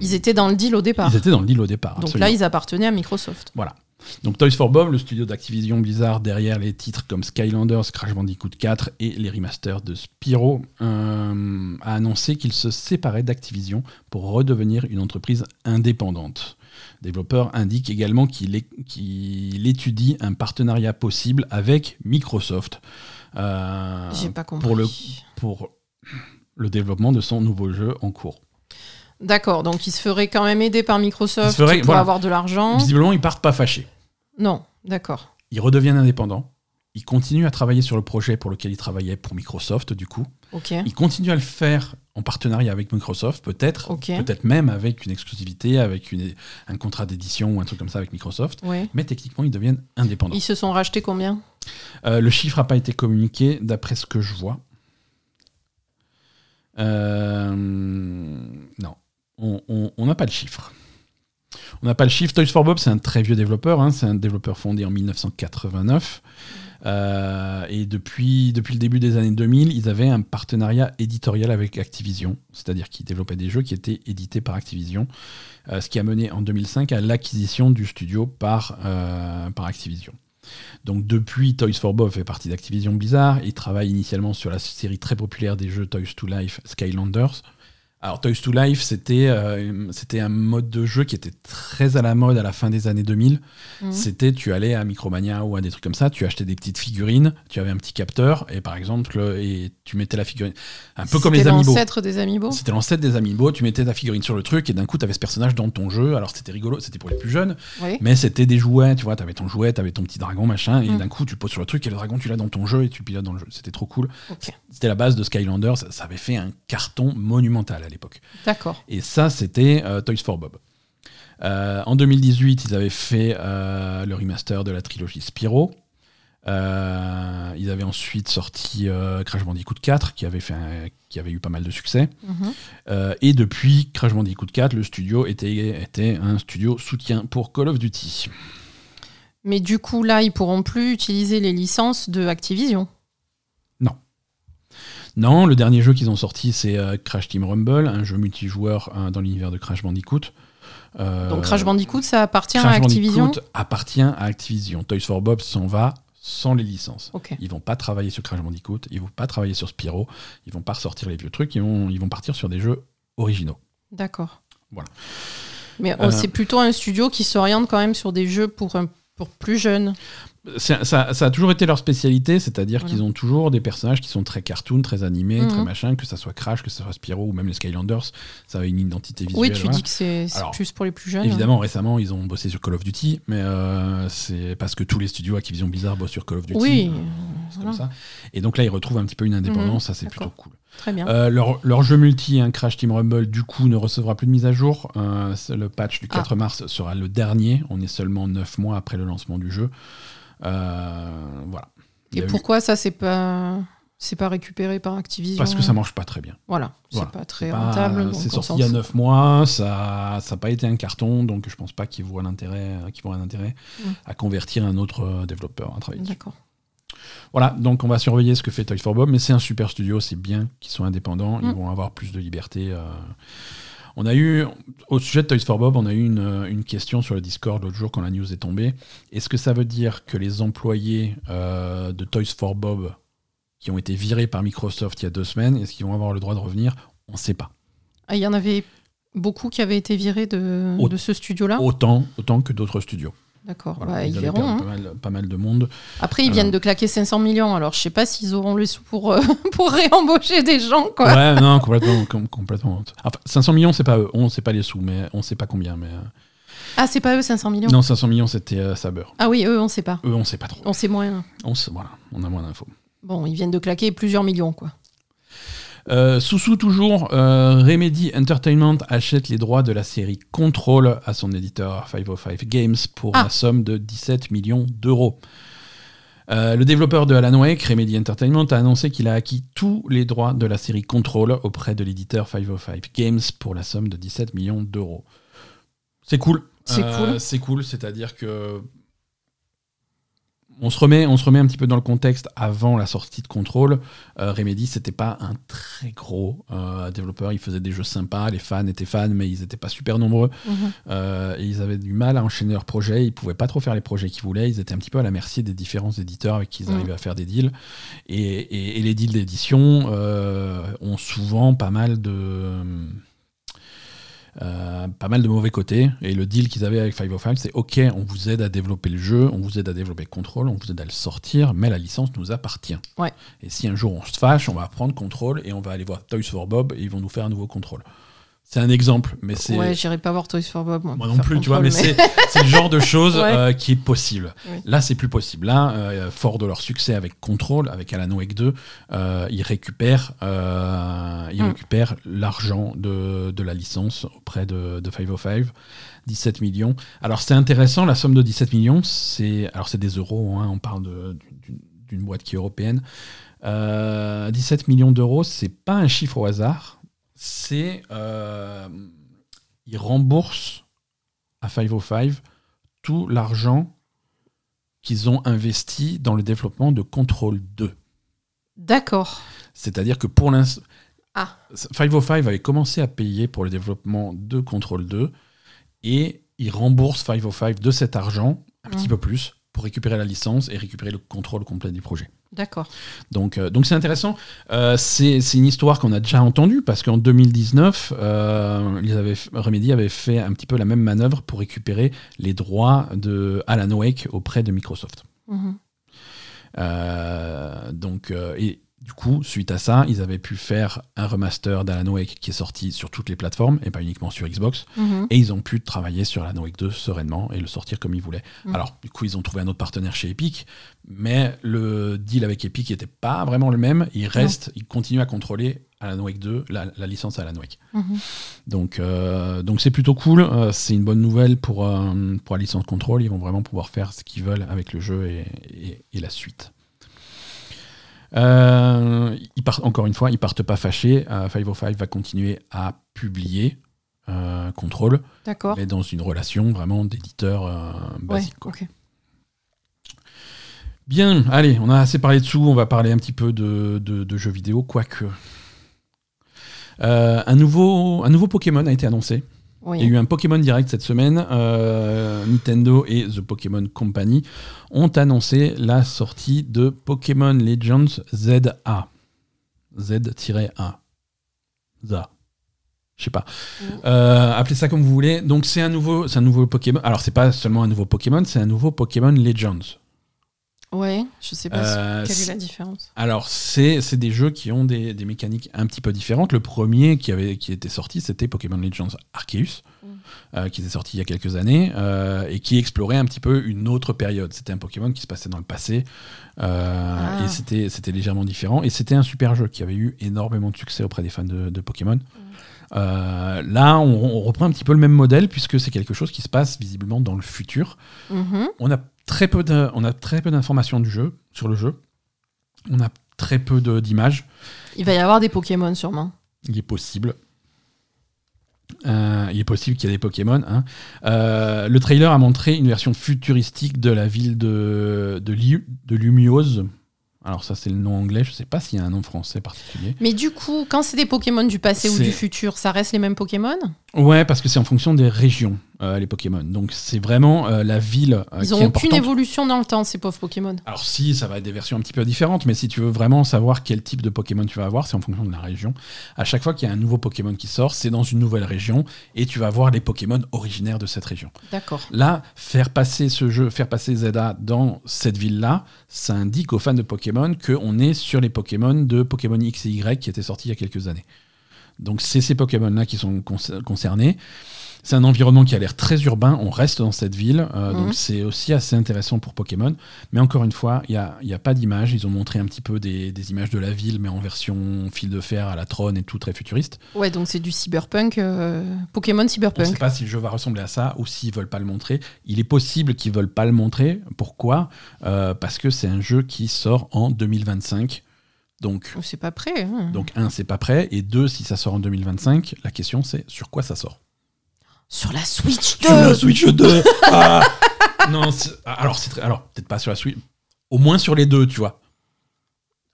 Ils étaient dans le deal au départ. Ils étaient dans le deal au départ. Donc absolument. là, ils appartenaient à Microsoft. Voilà. Donc Toys for Bob, le studio d'Activision Blizzard derrière les titres comme Skylanders, Crash Bandicoot 4 et les remasters de Spyro, euh, a annoncé qu'il se séparait d'Activision pour redevenir une entreprise indépendante. Le développeur indique également qu'il étudie un partenariat possible avec Microsoft euh, J'ai pas compris. pour le, pour le développement de son nouveau jeu en cours. D'accord, donc ils se feraient quand même aider par Microsoft pour voilà. avoir de l'argent. Visiblement, ils partent pas fâchés. Non, d'accord. Ils redeviennent indépendants. Ils continuent à travailler sur le projet pour lequel ils travaillaient pour Microsoft, du coup. Ils continuent à le faire en partenariat avec Microsoft, peut-être. Peut-être même avec une exclusivité, avec une- un contrat d'édition ou un truc comme ça avec Microsoft. Ouais. Mais techniquement, ils deviennent indépendants. Ils se sont rachetés combien? Euh, le chiffre n'a pas été communiqué, d'après ce que je vois. Euh, non, on n'a pas le chiffre. On n'a pas le chiffre. Toys for Bob, c'est un très vieux développeur. hein. C'est un développeur fondé en 1989. Euh, et depuis, depuis le début des années 2000, ils avaient un partenariat éditorial avec Activision, c'est-à-dire qu'ils développaient des jeux qui étaient édités par Activision, euh, ce qui a mené en 2005 à l'acquisition du studio par, euh, par Activision. Donc depuis, Toys for Bob fait partie d'Activision Blizzard. Il travaille initialement sur la série très populaire des jeux Toys to Life Skylanders. Alors Toys to Life, c'était euh, c'était un mode de jeu qui était très à la mode à la fin des années 2000. Mhm. C'était, tu allais à Micromania ou à des trucs comme ça, tu achetais des petites figurines, tu avais un petit capteur, et par exemple, euh, et tu mettais la figurine. Un peu comme les C'était Amiibo. l'ancêtre des Amiibo C'était l'ancêtre des Amiibo, tu mettais ta figurine sur le truc, et d'un coup, tu avais ce personnage dans ton jeu. Alors c'était rigolo, c'était pour les plus jeunes, Oui. mais c'était des jouets, tu vois, t'avais ton jouet, t'avais ton petit dragon, machin, et Mm. d'un coup, tu poses sur le truc, et le dragon, tu l'as dans ton jeu, et tu le pilotes dans le jeu. C'était trop cool. C'était la base de Skylanders, ça, ça avait fait un carton monumental l'époque. D'accord. Et ça, c'était euh, Toys for Bob. Euh, en 2018, ils avaient fait euh, le remaster de la trilogie Spyro. Euh, ils avaient ensuite sorti Crash Bandicoot 4, qui avait, fait un- qui avait eu pas mal de succès. Mhm. Et depuis Crash Bandicoot 4, le studio était, était un studio soutien pour Call of Duty. Mais du coup, là, ils pourront plus utiliser les licences de Activision. Non, le dernier jeu qu'ils ont sorti, c'est euh, Crash Team Rumble, un jeu multijoueur dans l'univers de Crash Bandicoot. Euh, Donc Crash Bandicoot, ça appartient à Crash Activision Bandicoot appartient à Activision. Toys for Bob s'en va sans les licences. Ok. Ils vont pas travailler sur Crash Bandicoot, ils vont pas travailler sur Spyro, ils vont pas ressortir les vieux trucs, ils vont, ils vont partir sur des jeux originaux. D'accord. Voilà. Mais oh, Euh, c'est plutôt un studio qui s'oriente quand même sur des jeux pour plus jeunes. Ça, ça a toujours été leur spécialité, c'est-à-dire Voilà. qu'ils ont toujours des personnages qui sont très cartoon, très animés, Mhm. très machin, que ça soit Crash, que ça soit Spyro ou même les Skylanders, ça a une identité visuelle. Oui, tu voilà. dis que c'est plus pour les plus jeunes. Évidemment, récemment, ils ont bossé sur Call of Duty, mais euh, c'est parce que tous les studios Activision Blizzard bossent sur Call of Duty. Oui, euh, voilà. comme ça. Et donc là, ils retrouvent un petit peu une indépendance, ça c'est plutôt cool. Très bien. Euh, leur, leur jeu multi, un Crash Team Rumble, du coup, ne recevra plus de mise à jour. Euh, le patch du Ah. 4 mars sera le dernier. On est seulement 9 mois après le lancement du jeu. Euh, voilà. Et eu- pourquoi ça, c'est pas, c'est pas récupéré par Activision Parce que ça marche pas très bien. Voilà, c'est pas très rentable. donc C'est sorti il y a fout. 9 mois, ça n'a pas été un carton, donc je pense pas qu'ils voient l'intérêt, euh, un intérêt Mm. à convertir un autre euh, développeur à travailler. D'accord. Voilà, donc on va surveiller ce que fait Toys for Bob, mais c'est un super studio, c'est bien qu'ils soient indépendants, ils Mm. vont avoir plus de liberté. euh. On a eu, au sujet de Toys for Bob, on a eu une, euh, une question sur le Discord l'autre jour quand la news est tombée. Est-ce que ça veut dire que les employés euh, de Toys for Bob qui ont été virés par Microsoft il y a deux semaines, est-ce qu'ils vont avoir le droit de revenir? On ne sait pas. Ah, Il y en avait beaucoup qui avaient été virés de, ce studio-là? Autant, autant que d'autres studios. D'accord, Voilà, bah, ils verront. hein. Pas mal, pas mal de monde. Après, ils Euh. viennent de claquer 500 millions, alors je sais pas s'ils auront le sous pour, euh, pour réembaucher des gens, quoi. Ouais, non, complètement. com- complètement. Enfin, 500 millions, c'est pas eux. On sait pas les sous, mais on sait pas combien. Mais euh, Ah, c'est pas eux, 500 millions? Non, 500 millions, c'était euh, Saber. Ah oui, eux, on sait pas. Eux, on sait pas trop. On sait moins. On sait- voilà, on a moins d'infos. Bon, ils viennent de claquer plusieurs millions, quoi. Euh, Sous-sous toujours, euh, Remedy Entertainment achète les droits de la série Control à son éditeur 505 Games pour Ah. la somme de 17 millions d'euros. Euh, le développeur de Alan Wake, Remedy Entertainment, a annoncé qu'il a acquis tous les droits de la série Control auprès de l'éditeur 505 Games pour la somme de 17 millions d'euros. C'est cool. C'est Euh, cool. C'est cool, c'est-à-dire que on se remet, on se remet un petit peu dans le contexte avant la sortie de Control. Euh, Remedy, c'était pas un très gros euh, développeur. Ils faisaient des jeux sympas, les fans étaient fans, mais ils n'étaient pas super nombreux. Mhm. Euh, et ils avaient du mal à enchaîner leurs projets. Ils pouvaient pas trop faire les projets qu'ils voulaient. Ils étaient un petit peu à la merci des différents éditeurs avec qui ils Mhm. arrivaient à faire des deals. Et, et- et les deals d'édition euh, ont souvent pas mal de euh, pas mal de mauvais côtés. Et le deal qu'ils avaient avec 505, c'est OK, on vous aide à développer le jeu, on vous aide à développer Control, on vous aide à le sortir, mais la licence nous appartient. Ouais. Et si un jour on se fâche, on va prendre Control et on va aller voir Toys for Bob et ils vont nous faire un nouveau Control. C'est un exemple, mais c'est. Ouais, j'irai pas voir Toys for Bob. Moi, Moi non plus, tu vois, mais, c'est le genre de choses Ouais. euh, qui est possible. Oui. Là, c'est plus possible. Là, euh, fort de leur succès avec Control, avec Alan Wake 2, euh, ils récupèrent, ils Mm. récupèrent l'argent de, de la licence auprès de, de 505. 17 millions. Alors, c'est intéressant, la somme de 17 millions, c'est alors c'est des euros, hein, on parle d'une boîte qui est européenne. Euh, 17 millions d'euros, c'est pas un chiffre au hasard. C'est. euh, ils remboursent à 505 tout l'argent qu'ils ont investi dans le développement de Control 2. D'accord. C'est-à-dire que pour l'instant. Ah. 505 avait commencé à payer pour le développement de Control 2 et ils remboursent 505 de cet argent, un petit Mm. peu plus, pour récupérer la licence et récupérer le contrôle complet du projet. D'accord. Donc, euh, donc c'est intéressant. Euh, c'est une histoire qu'on a déjà entendue parce qu'en 2019, euh, ils avaient, Remedy avait fait un petit peu la même manœuvre pour récupérer les droits de Alan Wake auprès de Microsoft. Mhm. Euh, donc, et du coup, suite à ça, ils avaient pu faire un remaster d'Alan Wake qui est sorti sur toutes les plateformes et pas uniquement sur Xbox. Mhm. Et ils ont pu travailler sur Alan Wake 2 sereinement et le sortir comme ils voulaient. Mm. Alors, du coup, ils ont trouvé un autre partenaire chez Epic, mais le deal avec Epic n'était pas vraiment le même. Ils restent, ils continuent à contrôler Alan Wake 2, la, la licence Alan Wake. Mhm. Donc, euh, donc c'est plutôt cool. Euh, c'est une bonne nouvelle pour, euh, pour la licence Control. Ils vont vraiment pouvoir faire ce qu'ils veulent avec le jeu et, et- et la suite. Euh, ils partent, encore une fois, ils partent pas fâchés. Euh, 505 va continuer à publier euh, Control, D'accord. mais dans une relation vraiment d'éditeur euh, Ouais, basique. ok. Bien, allez, on a assez parlé de sous, on va parler un petit peu de, de- de jeux vidéo, quoique. Euh, un, nouveau, un nouveau Pokémon a été annoncé. Oui. Il y a eu un Pokémon Direct cette semaine. Euh, Nintendo et The Pokémon Company ont annoncé la sortie de Pokémon Legends ZA. Z-A. ZA. Je sais pas. Mm. Euh, appelez ça comme vous voulez. Donc c'est un nouveau, c'est un nouveau Pokémon. Alors c'est pas seulement un nouveau Pokémon, c'est un nouveau Pokémon Legends. Ouais, je sais pas Euh, quelle est la différence. Alors, c'est des jeux qui ont des, des mécaniques un petit peu différentes. Le premier qui, avait, qui était sorti, c'était Pokémon Legends Arceus, Mm. euh, qui était sorti il y a quelques années, euh, et qui explorait un petit peu une autre période. C'était un Pokémon qui se passait dans le passé, Ah. et c'était légèrement différent. Et c'était un super jeu qui avait eu énormément de succès auprès des fans de, de Pokémon. Euh, là, on, on reprend un petit peu le même modèle, puisque c'est quelque chose qui se passe visiblement dans le futur. Mhm. On a très peu de- on a très peu d'informations du jeu sur le jeu. On a très peu d'images. Il va y avoir des Pokémon sûrement. Il est possible. Euh, il est possible qu'il y ait des Pokémon. hein. Euh, le trailer a montré une version futuristique de la ville de, de, Liu- de Lumiose. Alors ça c'est le nom anglais, je sais pas s'il y a un nom français particulier. Mais du coup, quand c'est des Pokémon du passé ou du futur, ça reste les mêmes Pokémon? Ouais, parce que c'est en fonction des régions, euh, les Pokémon. Donc c'est vraiment euh, la ville euh, Ils qui ont est aucune évolution dans le temps, ces pauvres Pokémon. Alors si, ça va être des versions un petit peu différentes, mais si tu veux vraiment savoir quel type de Pokémon tu vas avoir, c'est en fonction de la région. À chaque fois qu'il y a un nouveau Pokémon qui sort, c'est dans une nouvelle région, et tu vas voir les Pokémon originaires de cette région. D'accord. Là, faire passer ce jeu, faire passer Zelda dans cette ville-là, ça indique aux fans de Pokémon qu'on est sur les Pokémon de Pokémon X et Y qui étaient sortis il y a quelques années. Donc c'est ces Pokémon-là qui sont concer- concernés. C'est un environnement qui a l'air très urbain, on reste dans cette ville, euh, Mhm. donc c'est aussi assez intéressant pour Pokémon. Mais encore une fois, il n'y a, y a pas d'image, ils ont montré un petit peu des, des images de la ville, mais en version fil de fer à la trône et tout, très futuriste. Ouais, donc c'est du cyberpunk, euh, Pokémon On ne cyberpunk. sait pas si le jeu va ressembler à ça ou s'ils veulent pas le montrer. Il est possible qu'ils veulent pas le montrer. Pourquoi? Euh, Parce que c'est un jeu qui sort en 2025. Donc, C'est pas prêt. hein. donc un, c'est pas prêt. Et deux, si ça sort en 2025, la question c'est sur quoi ça sort? Sur la Switch 2 Sur la Switch 2 Ah Non, alors, c'est très- alors peut-être pas sur la Switch. Au moins sur les deux, tu vois.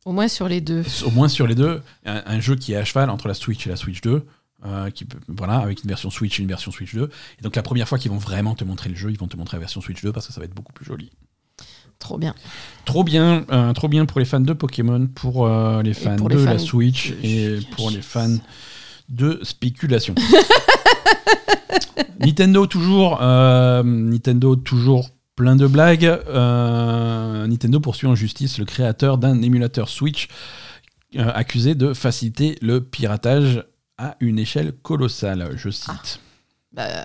Au moins sur les deux. Au moins sur les deux. Un, un jeu qui est à cheval entre la Switch et la Switch 2. euh, qui, voilà, avec une version Switch et une version Switch 2. Et donc la première fois qu'ils vont vraiment te montrer le jeu, ils vont te montrer la version Switch 2 parce que ça va être beaucoup plus joli. Trop bien. Trop bien, euh, trop bien pour les fans de Pokémon, pour euh, les fans pour de les la Switch de- et pour les fans de spéculation. Nintendo toujours, euh, Nintendo toujours plein de blagues. Euh, Nintendo poursuit en justice le créateur d'un émulateur Switch euh, accusé de faciliter le piratage à une échelle colossale. Je cite. Bah,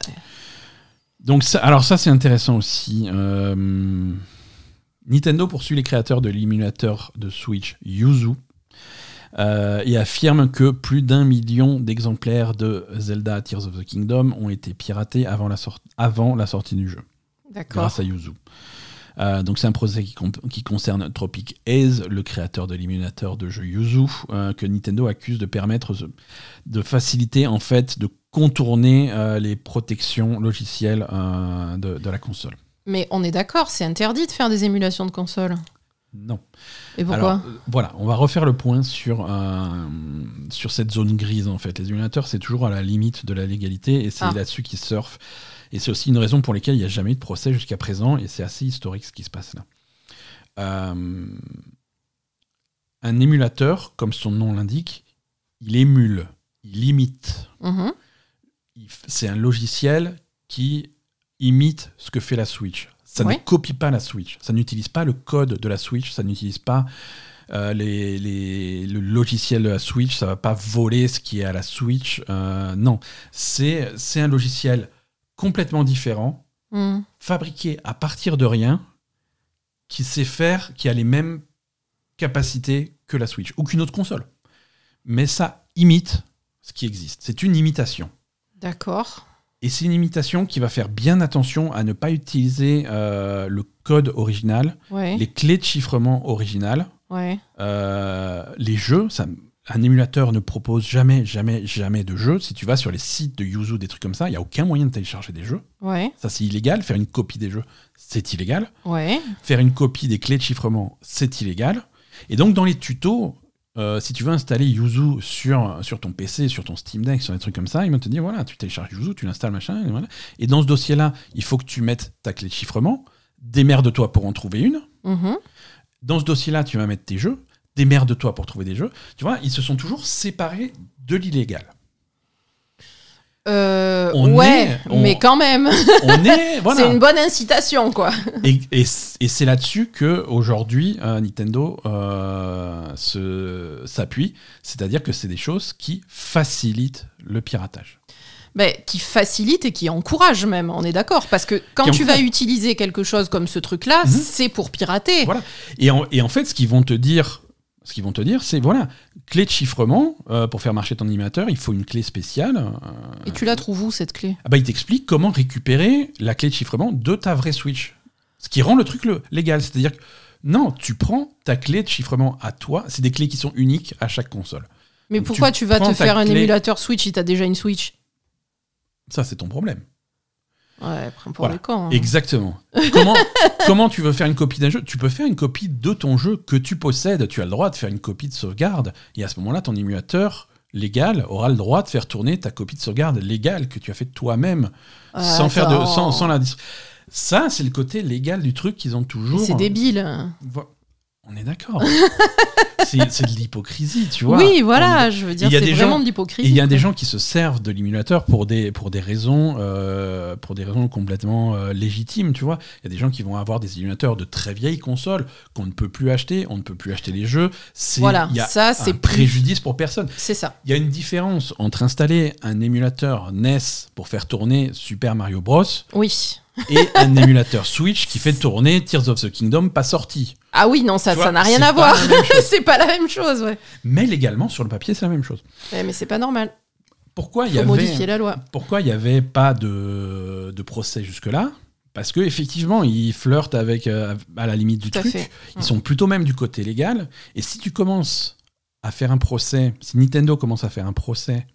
Donc ça, alors ça c'est intéressant aussi. Nintendo poursuit les créateurs de l'émulateur de Switch Yuzu euh, et affirme que plus d'un million d'exemplaires de Zelda Tears of the Kingdom ont été piratés avant la, sor- avant la sortie du jeu, d'accord. grâce à Yuzu. Euh, donc c'est un procès qui, concerne Tropic Haze, le créateur de l'émulateur de jeu Yuzu, euh, que Nintendo accuse de permettre de faciliter en fait de contourner euh, les protections logicielles de, de la console. Mais on est d'accord, c'est interdit de faire des émulations de console. Non. Et pourquoi Alors, euh, voilà, on va refaire le point sur, euh, sur cette zone grise en fait. Les émulateurs, c'est toujours à la limite de la légalité et c'est Ah. là-dessus qu'ils surfent. Et c'est aussi une raison pour laquelle il n'y a jamais eu de procès jusqu'à présent et c'est assez historique ce qui se passe là. Euh, un émulateur, comme son nom l'indique, il émule, il imite. Mhm. F- C'est un logiciel qui imite ce que fait la Switch. Ça Oui. ne copie pas la Switch. Ça n'utilise pas le code de la Switch. Ça n'utilise pas euh, les, les- le logiciel de la Switch. Ça va pas voler ce qui est à la Switch. Euh, non, c'est un logiciel complètement différent, Mhm. fabriqué à partir de rien, qui sait faire, qui a les mêmes capacités que la Switch. Aucune autre console. Mais ça imite ce qui existe. C'est une imitation. D'accord. Et c'est une imitation qui va faire bien attention à ne pas utiliser euh, le code original, Ouais. les clés de chiffrement originales, Ouais. euh, les jeux. Ça, un émulateur ne propose jamais, jamais, jamais de jeux. Si tu vas sur les sites de Yuzu, des trucs comme ça, il n'y a aucun moyen de télécharger des jeux. Ouais. Ça, c'est illégal. Faire une copie des jeux, c'est illégal. Faire une copie des clés de chiffrement, c'est illégal. Et donc, dans les tutos, euh, si tu veux installer Yuzu sur, sur ton PC, sur ton Steam Deck, sur des trucs comme ça, ils vont te dire voilà, tu télécharges Yuzu, tu l'installes, machin. Et, voilà. et dans ce dossier-là, il faut que tu mettes ta clé de chiffrement. Démerde-toi pour en trouver une. Mhm. Dans ce dossier-là, tu vas mettre tes jeux. Démerde-toi pour trouver des jeux. Tu vois, ils se sont toujours séparés de l'illégal. Euh, ouais, est- on- mais quand même. Voilà. c'est une bonne incitation, quoi. Et, et c'est là-dessus que aujourd'hui euh, Nintendo euh, s'appuie, c'est-à-dire que c'est des choses qui facilitent le piratage. Ben, qui facilite et qui encourage même, on est d'accord. Parce que quand tu vas utiliser quelque chose comme ce truc-là, Mhm. c'est pour pirater. Voilà. Et en, et en fait, ce qu'ils vont te dire, ce qu'ils vont te dire, c'est voilà, clé de chiffrement euh, pour faire marcher ton animateur, il faut une clé spéciale. euh, Et tu la trouves où, cette clé? Ah bah, il t'explique comment récupérer la clé de chiffrement de ta vraie Switch. Ce qui rend le truc le- légal. C'est-à-dire que non, tu prends ta clé de chiffrement à toi. C'est des clés qui sont uniques à chaque console. Mais Donc, pourquoi tu tu vas te faire un clé- émulateur Switch si t'as déjà une Switch? Ça, c'est ton problème. Ouais, prends pour Voilà. les camps. hein. Exactement. comment, comment tu veux faire une copie d'un jeu? Tu peux faire une copie de ton jeu que tu possèdes. Tu as le droit de faire une copie de sauvegarde. Et à ce moment-là, ton émulateur légal aura le droit de faire tourner ta copie de sauvegarde légale que tu as fait toi-même sans faire de attends. sans, sans la dis- Ça, c'est le côté légal du truc qu'ils ont toujours. C'est débile. Vo- On est d'accord. c'est de l'hypocrisie, tu vois. oui, voilà, je veux dire, c'est vraiment gens- de l'hypocrisie. il y a des gens qui se servent de l'émulateur pour des, pour des raisons euh, pour des raisons complètement euh, légitimes, tu vois. Il y a des gens qui vont avoir des émulateurs de très vieilles consoles qu'on ne peut plus acheter, on ne peut plus acheter les jeux. Voilà, il y a ça, c'est préjudice pour personne. C'est ça. Il y a une différence entre installer un émulateur NES pour faire tourner Super Mario Bros Oui. Et un émulateur Switch qui fait tourner Tears of the Kingdom pas sorti. Ah oui, non, ça ça n'a rien à voir. c'est pas la même chose, ouais. Mais légalement sur le papier c'est la même chose. Ouais, mais c'est pas normal. Pourquoi il y avait modifier la loi. pourquoi il n'y avait pas de, de procès jusque-là? Parce qu'effectivement, ils flirtent avec, euh, à la limite du Tout truc. fait. Ils sont plutôt même du côté légal. Et si tu commences à faire un procès, si Nintendo commence à faire un procès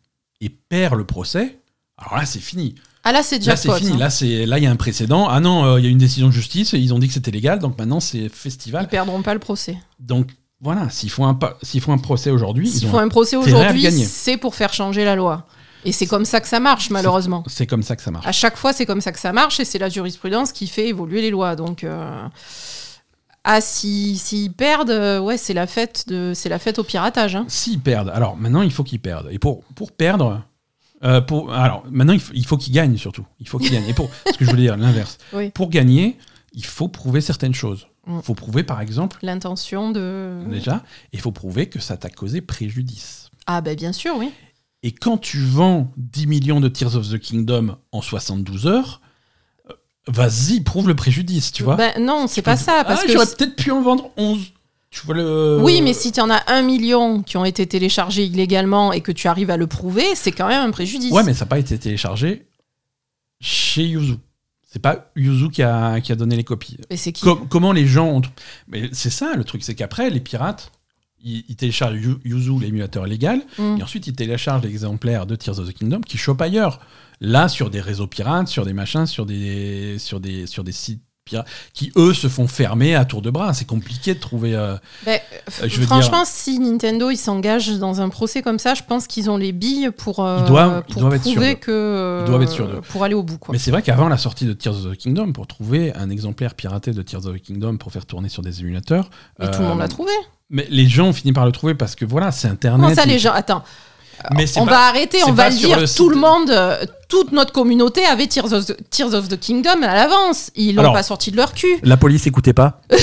et perd le procès, alors là, c'est fini. Ah là, c'est déjà Là, c'est fini. Là, c'est là, il y a un précédent. Ah non, euh, il y a une décision de justice et ils ont dit que c'était légal. Donc maintenant, c'est Ils festival. perdront pas le procès. Donc voilà, s'ils font un, pa- s'ils font un procès aujourd'hui, S'ils font ont... un procès aujourd'hui, c'est pour faire changer la loi. Et c'est comme ça que ça marche, malheureusement. c'est comme ça que ça marche. À chaque fois, c'est comme ça que ça marche et c'est la jurisprudence qui fait évoluer les lois. Donc, euh, ah, si- s'ils perdent, euh, ouais, c'est la fête de, c'est la fête au piratage. hein. S'ils perdent, alors maintenant il faut qu'ils perdent. Et pour, pour perdre, euh, pour, alors maintenant il faut, il faut qu'ils gagnent surtout. Il faut qu'ils gagnent. Et pour ce que je voulais dire, l'inverse. Oui. Pour gagner, il faut prouver certaines choses. Mm. Il faut prouver par exemple, L'intention de. déjà, il faut prouver que ça t'a causé préjudice. Ah, ben bien sûr, oui. Et quand tu vends 10 millions de Tears of the Kingdom en 72 heures, euh, vas-y, prouve le préjudice, tu vois. Ben non, c'est pas ça. Parce ah, que j'aurais peut-être pu en vendre 11. Tu vois le. Oui, mais si tu en as un million qui ont été téléchargés illégalement et que tu arrives à le prouver, c'est quand même un préjudice. Ouais, mais ça n'a pas été téléchargé chez Yuzu. C'est pas Yuzu qui a, qui a donné les copies. Mais c'est qui Com- comment les gens ont. Mais c'est ça le truc, c'est qu'après, les pirates, ils, ils téléchargent Yu- Yuzu, l'émulateur légal, Mm. et ensuite ils téléchargent l'exemplaire de Tears of the Kingdom qui chopent ailleurs. Là, sur des réseaux pirates, sur des machins, sur des, sur des, sur des sites qui eux se font fermer à tour de bras. C'est compliqué de trouver. euh, Ben, Euh, je veux franchement, si Nintendo ils s'engagent dans un procès comme ça, je pense qu'ils ont les billes pour, euh, Ils doivent- ils pour doivent être prouver que euh, Ils doivent être sûrs d'eux. pour aller au bout. Quoi. Mais c'est vrai qu'avant la sortie de Tears of the Kingdom, pour trouver un exemplaire piraté de Tears of the Kingdom pour faire tourner sur des émulateurs. Mais tout le monde euh, l'a trouvé. Mais les gens ont fini par le trouver parce que voilà, c'est Internet. Comment ça, et- les gens Attends, Mais on pas- va arrêter, on va le dire. le Tout le monde, euh, toute notre communauté avait Tears of the, Tears of the Kingdom à l'avance. Ils l'ont pas sorti de leur cul. La police écoutait pas.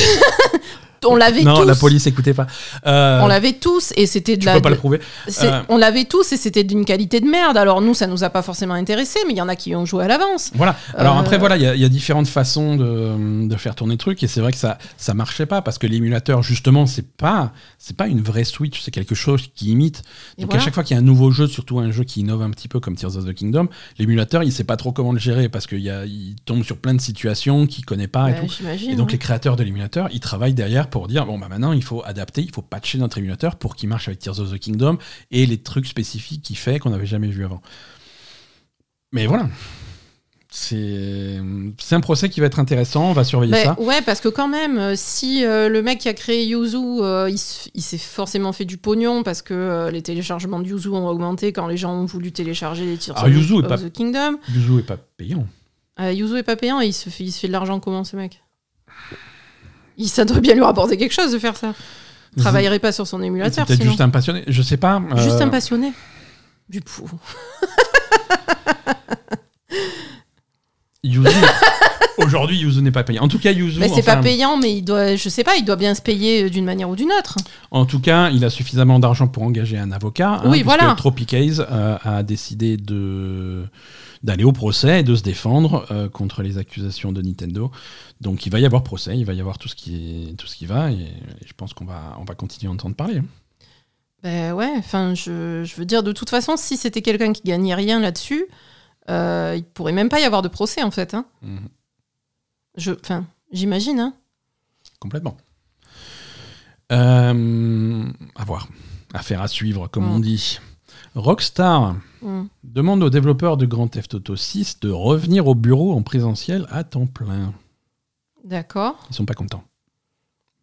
On l'avait non, tous. la police écoutait pas. Euh, On l'avait tous et c'était de tu la. peux pas le prouver. Euh, On l'avait tous et c'était d'une qualité de merde. Alors nous, ça nous a pas forcément intéressé, mais il y en a qui ont joué à l'avance. Voilà. Alors Euh, après, voilà, il y, a- il y a différentes façons de, de faire tourner le truc et c'est vrai que ça ça marchait pas parce que l'émulateur justement c'est pas c'est pas une vraie Switch, c'est quelque chose qui imite. Donc voilà. à chaque fois qu'il y a un nouveau jeu, surtout un jeu qui innove un petit peu comme Tears of the Kingdom, l'émulateur il sait pas trop comment le gérer parce qu'il il tombe sur plein de situations qu'il connaît pas et tout. Et donc ouais. les créateurs de l'émulateur, ils travaillent derrière pour dire bon bah maintenant il faut adapter, il faut patcher notre émulateur pour qu'il marche avec Tears of the Kingdom et les trucs spécifiques qu'il fait qu'on n'avait jamais vu avant. Mais voilà. C'est c'est un procès qui va être intéressant, on va surveiller ça. ouais, parce que quand même, euh, si euh, le mec qui a créé Yuzu, euh, il, s'est forcément fait du pognon parce que euh, les téléchargements de Yuzu ont augmenté quand les gens ont voulu télécharger les Tears Ah, of, Yuzu est of pas- the Kingdom. Yuzu est pas payant. Yuzu est pas payant et il se fait, il se fait de l'argent comment ce mec? Il, Ça doit bien lui rapporter quelque chose de faire ça. Il travaillerait pas sur son émulateur peut-être juste un passionné, je sais pas. euh, Juste un passionné. Du pou. Yuzu- Aujourd'hui, Yuzu n'est pas payant. En tout cas, Yuzu. Mais c'est enfin, pas payant, mais il doit, je sais pas, il doit bien se payer euh, d'une manière ou d'une autre. En tout cas, il a suffisamment d'argent pour engager un avocat. hein, Oui, puisque voilà. Tropicase euh, a décidé de d'aller au procès et de se défendre euh, contre les accusations de Nintendo. Donc il va y avoir procès, il va y avoir tout ce qui est, tout ce qui va et, et je pense qu'on va on va continuer à entendre parler. hein. Ben ouais, enfin, je, je veux dire, de toute façon, si c'était quelqu'un qui gagnait rien là-dessus, euh, il pourrait même pas y avoir de procès, en fait. Hein. Mhm. Je, enfin, j'imagine. Hein. Complètement. Euh, à voir. Affaire à suivre, comme Mm. on dit. Rockstar Mm. demande aux développeurs de Grand Theft Auto 6 de revenir au bureau en présentiel à temps plein. D'accord. Ils sont pas contents.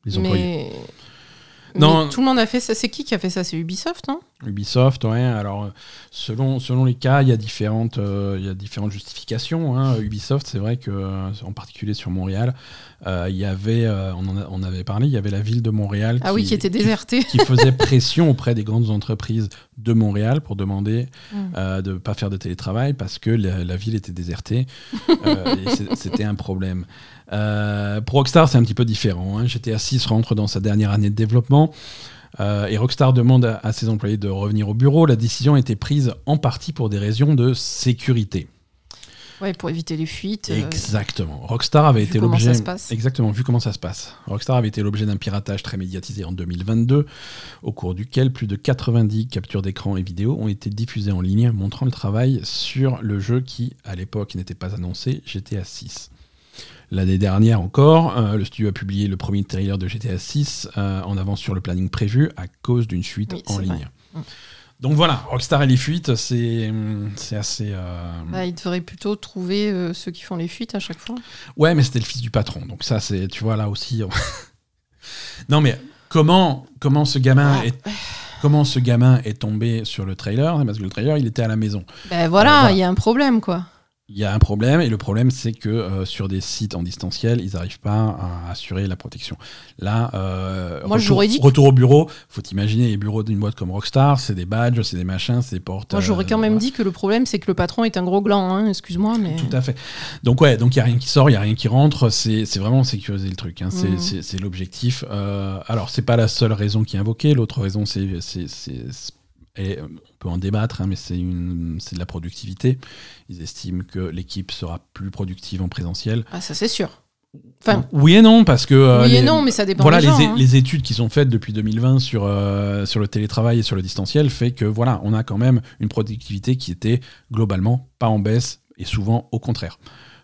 Les employés. Mais... Non. tout le monde a fait ça. C'est qui qui a fait ça? C'est Ubisoft, non? Ubisoft, ouais. Alors, selon, selon les cas, il y a différentes, euh, il y a différentes justifications. hein. Ubisoft, c'est vrai que, euh, en particulier sur Montréal, euh, il y avait, euh, on en a- on avait parlé, il y avait la ville de Montréal Ah oui, qui était déserté. qui faisait pression auprès des grandes entreprises de Montréal pour demander Mm. euh, de ne pas faire de télétravail parce que la, la ville était désertée. C'était un problème. Euh, pour Rockstar, c'est un petit peu différent. Hein. GTA 6 rentre dans sa dernière année de développement. euh, et Rockstar demande à, à ses employés de revenir au bureau. La décision a été prise en partie pour des raisons de sécurité. Ouais, pour éviter les fuites. euh, Exactement. Rockstar avait vu été l'objet. Exactement, vu comment ça se passe. Rockstar avait été l'objet d'un piratage très médiatisé en 2022, au cours duquel plus de 90 captures d'écran et vidéos ont été diffusées en ligne, montrant le travail sur le jeu qui, à l'époque, n'était pas annoncé, GTA 6. L'année dernière encore, euh, le studio a publié le premier trailer de GTA 6 euh, en avance sur le planning prévu à cause d'une fuite Oui, en ligne. vrai. Mm. Donc voilà, Rockstar et les fuites, c'est c'est assez. euh, bah, ils devraient plutôt trouver ceux qui font les fuites à chaque fois. Ouais, mais c'était le fils du patron. Donc ça, c'est, tu vois, là aussi. on- non, mais comment, comment ce gamin est, comment ce gamin est tombé sur le trailer? Parce que le trailer, il était à la maison. Ben voilà, il voilà. y a un problème, quoi. Il y a un problème, et le problème, c'est que euh, sur des sites en distanciel, ils n'arrivent pas à assurer la protection. Là, euh, Moi, retour, dit retour au bureau. Faut imaginer les bureaux d'une boîte comme Rockstar, c'est des badges, c'est des machins, c'est des portes. Moi, j'aurais euh, quand même voilà. dit que le problème, c'est que le patron est un gros gland, hein, excuse-moi, mais. Tout à fait. Donc ouais, donc il y a rien qui sort, il y a rien qui rentre. C'est vraiment sécuriser le truc. hein. C'est Mhm. l'objectif. Euh, alors c'est pas la seule raison qui est invoquée. L'autre raison, c'est- et on peut en débattre, hein, mais c'est de la productivité. Ils estiment que l'équipe sera plus productive en présentiel. Ah, ça, c'est sûr. Enfin, oui et non, parce que euh, oui et les- non, mais ça dépend voilà des les, gens. hein. les études qui sont faites depuis 2020 sur euh, sur le télétravail et sur le distanciel fait que voilà on a quand même une productivité qui était globalement pas en baisse et souvent au contraire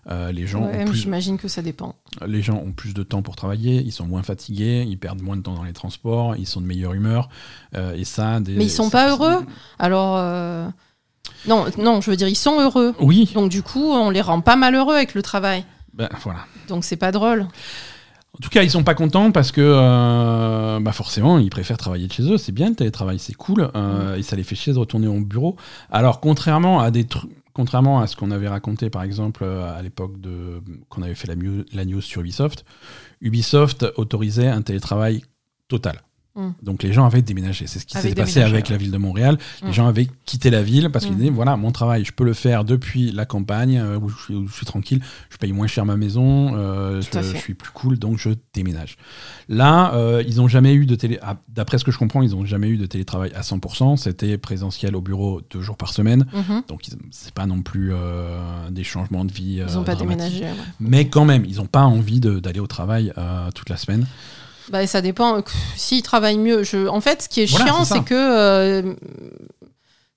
Euh, les gens Ouais, plus J'imagine que ça dépend. les gens ont plus de temps pour travailler ils sont moins fatigués ils perdent moins de temps dans les transports ils sont de meilleure humeur euh, et ça des, Mais ils sont pas heureux Alors. euh, Non, non, je veux dire, ils sont heureux. oui Donc, du coup, on les rend pas malheureux avec le travail. ben, voilà Donc, c'est pas drôle. En tout cas, ils sont pas contents parce que euh, bah forcément, ils préfèrent travailler de chez eux. C'est bien le télétravail, c'est cool. euh, Et ça les fait chier de retourner au bureau. Alors, contrairement à des trucs. Contrairement à ce qu'on avait raconté, par exemple, euh, à l'époque qu'on avait fait la news sur Ubisoft, Ubisoft autorisait un télétravail total. Mm. Donc les gens avaient déménagé. C'est ce qui s'est passé avec ouais. la ville de Montréal. Les Mm. gens avaient quitté la ville parce qu'ils Mm. disaient voilà, mon travail, je peux le faire depuis la campagne euh, où je suis, où je suis tranquille, je paye moins cher ma maison, euh, je, suis plus cool, donc je déménage. Là, euh, ils n'ont jamais eu de télé. ah, D'après ce que je comprends, ils n'ont jamais eu de télétravail à 100%. C'était présentiel au bureau deux jours par semaine. Mhm. Donc c'est pas non plus des changements de vie. Ils euh, ont pas déménagé. ouais. Mais quand même, ils n'ont pas envie d'aller au travail toute la semaine. Bah, ça dépend. S'ils travaillent mieux. Je... En fait, ce qui est Voilà, chiant, c'est que euh,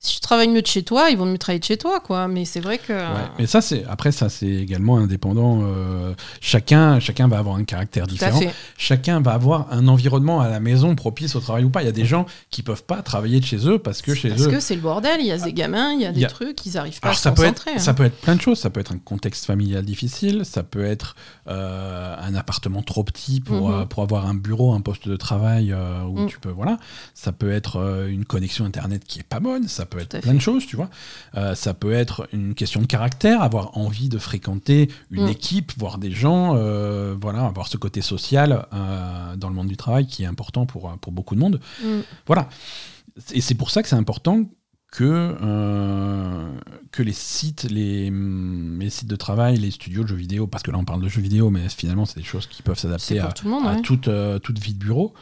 si tu travailles mieux de chez toi, ils vont mieux travailler de chez toi, quoi. Mais c'est vrai que. Ouais. Mais ça, c'est après ça, c'est également indépendant. euh, chacun, chacun va avoir un caractère Tout différent. Chacun va avoir un environnement à la maison propice au travail ou pas. Il y a des gens qui peuvent pas travailler de chez eux parce que chez Parce eux. que c'est le bordel. Il y a des gamins, il y a des Il y a- trucs, ils arrivent pas Alors à se ça peut, être, concentrer. hein. ça peut être plein de choses. Ça peut être un contexte familial difficile. Ça peut être euh, un appartement trop petit pour, Mhm. euh, pour avoir un bureau, un poste de travail où Mm. tu peux. Voilà. Ça peut être une connexion internet qui est pas bonne. Ça peut être plein de choses, tu vois. Euh, ça peut être une question de caractère, avoir envie de fréquenter une Mm. équipe, voir des gens. euh, voilà, avoir ce côté social euh, dans le monde du travail qui est important pour, pour beaucoup de monde. Mm. Voilà. Et c'est pour ça que c'est important que, euh, que les sites, les, hum, les sites de travail, les studios de jeux vidéo, parce que là on parle de jeux vidéo, mais finalement c'est des choses qui peuvent s'adapter à, tout monde, à ouais. toute, euh, toute vie de bureau.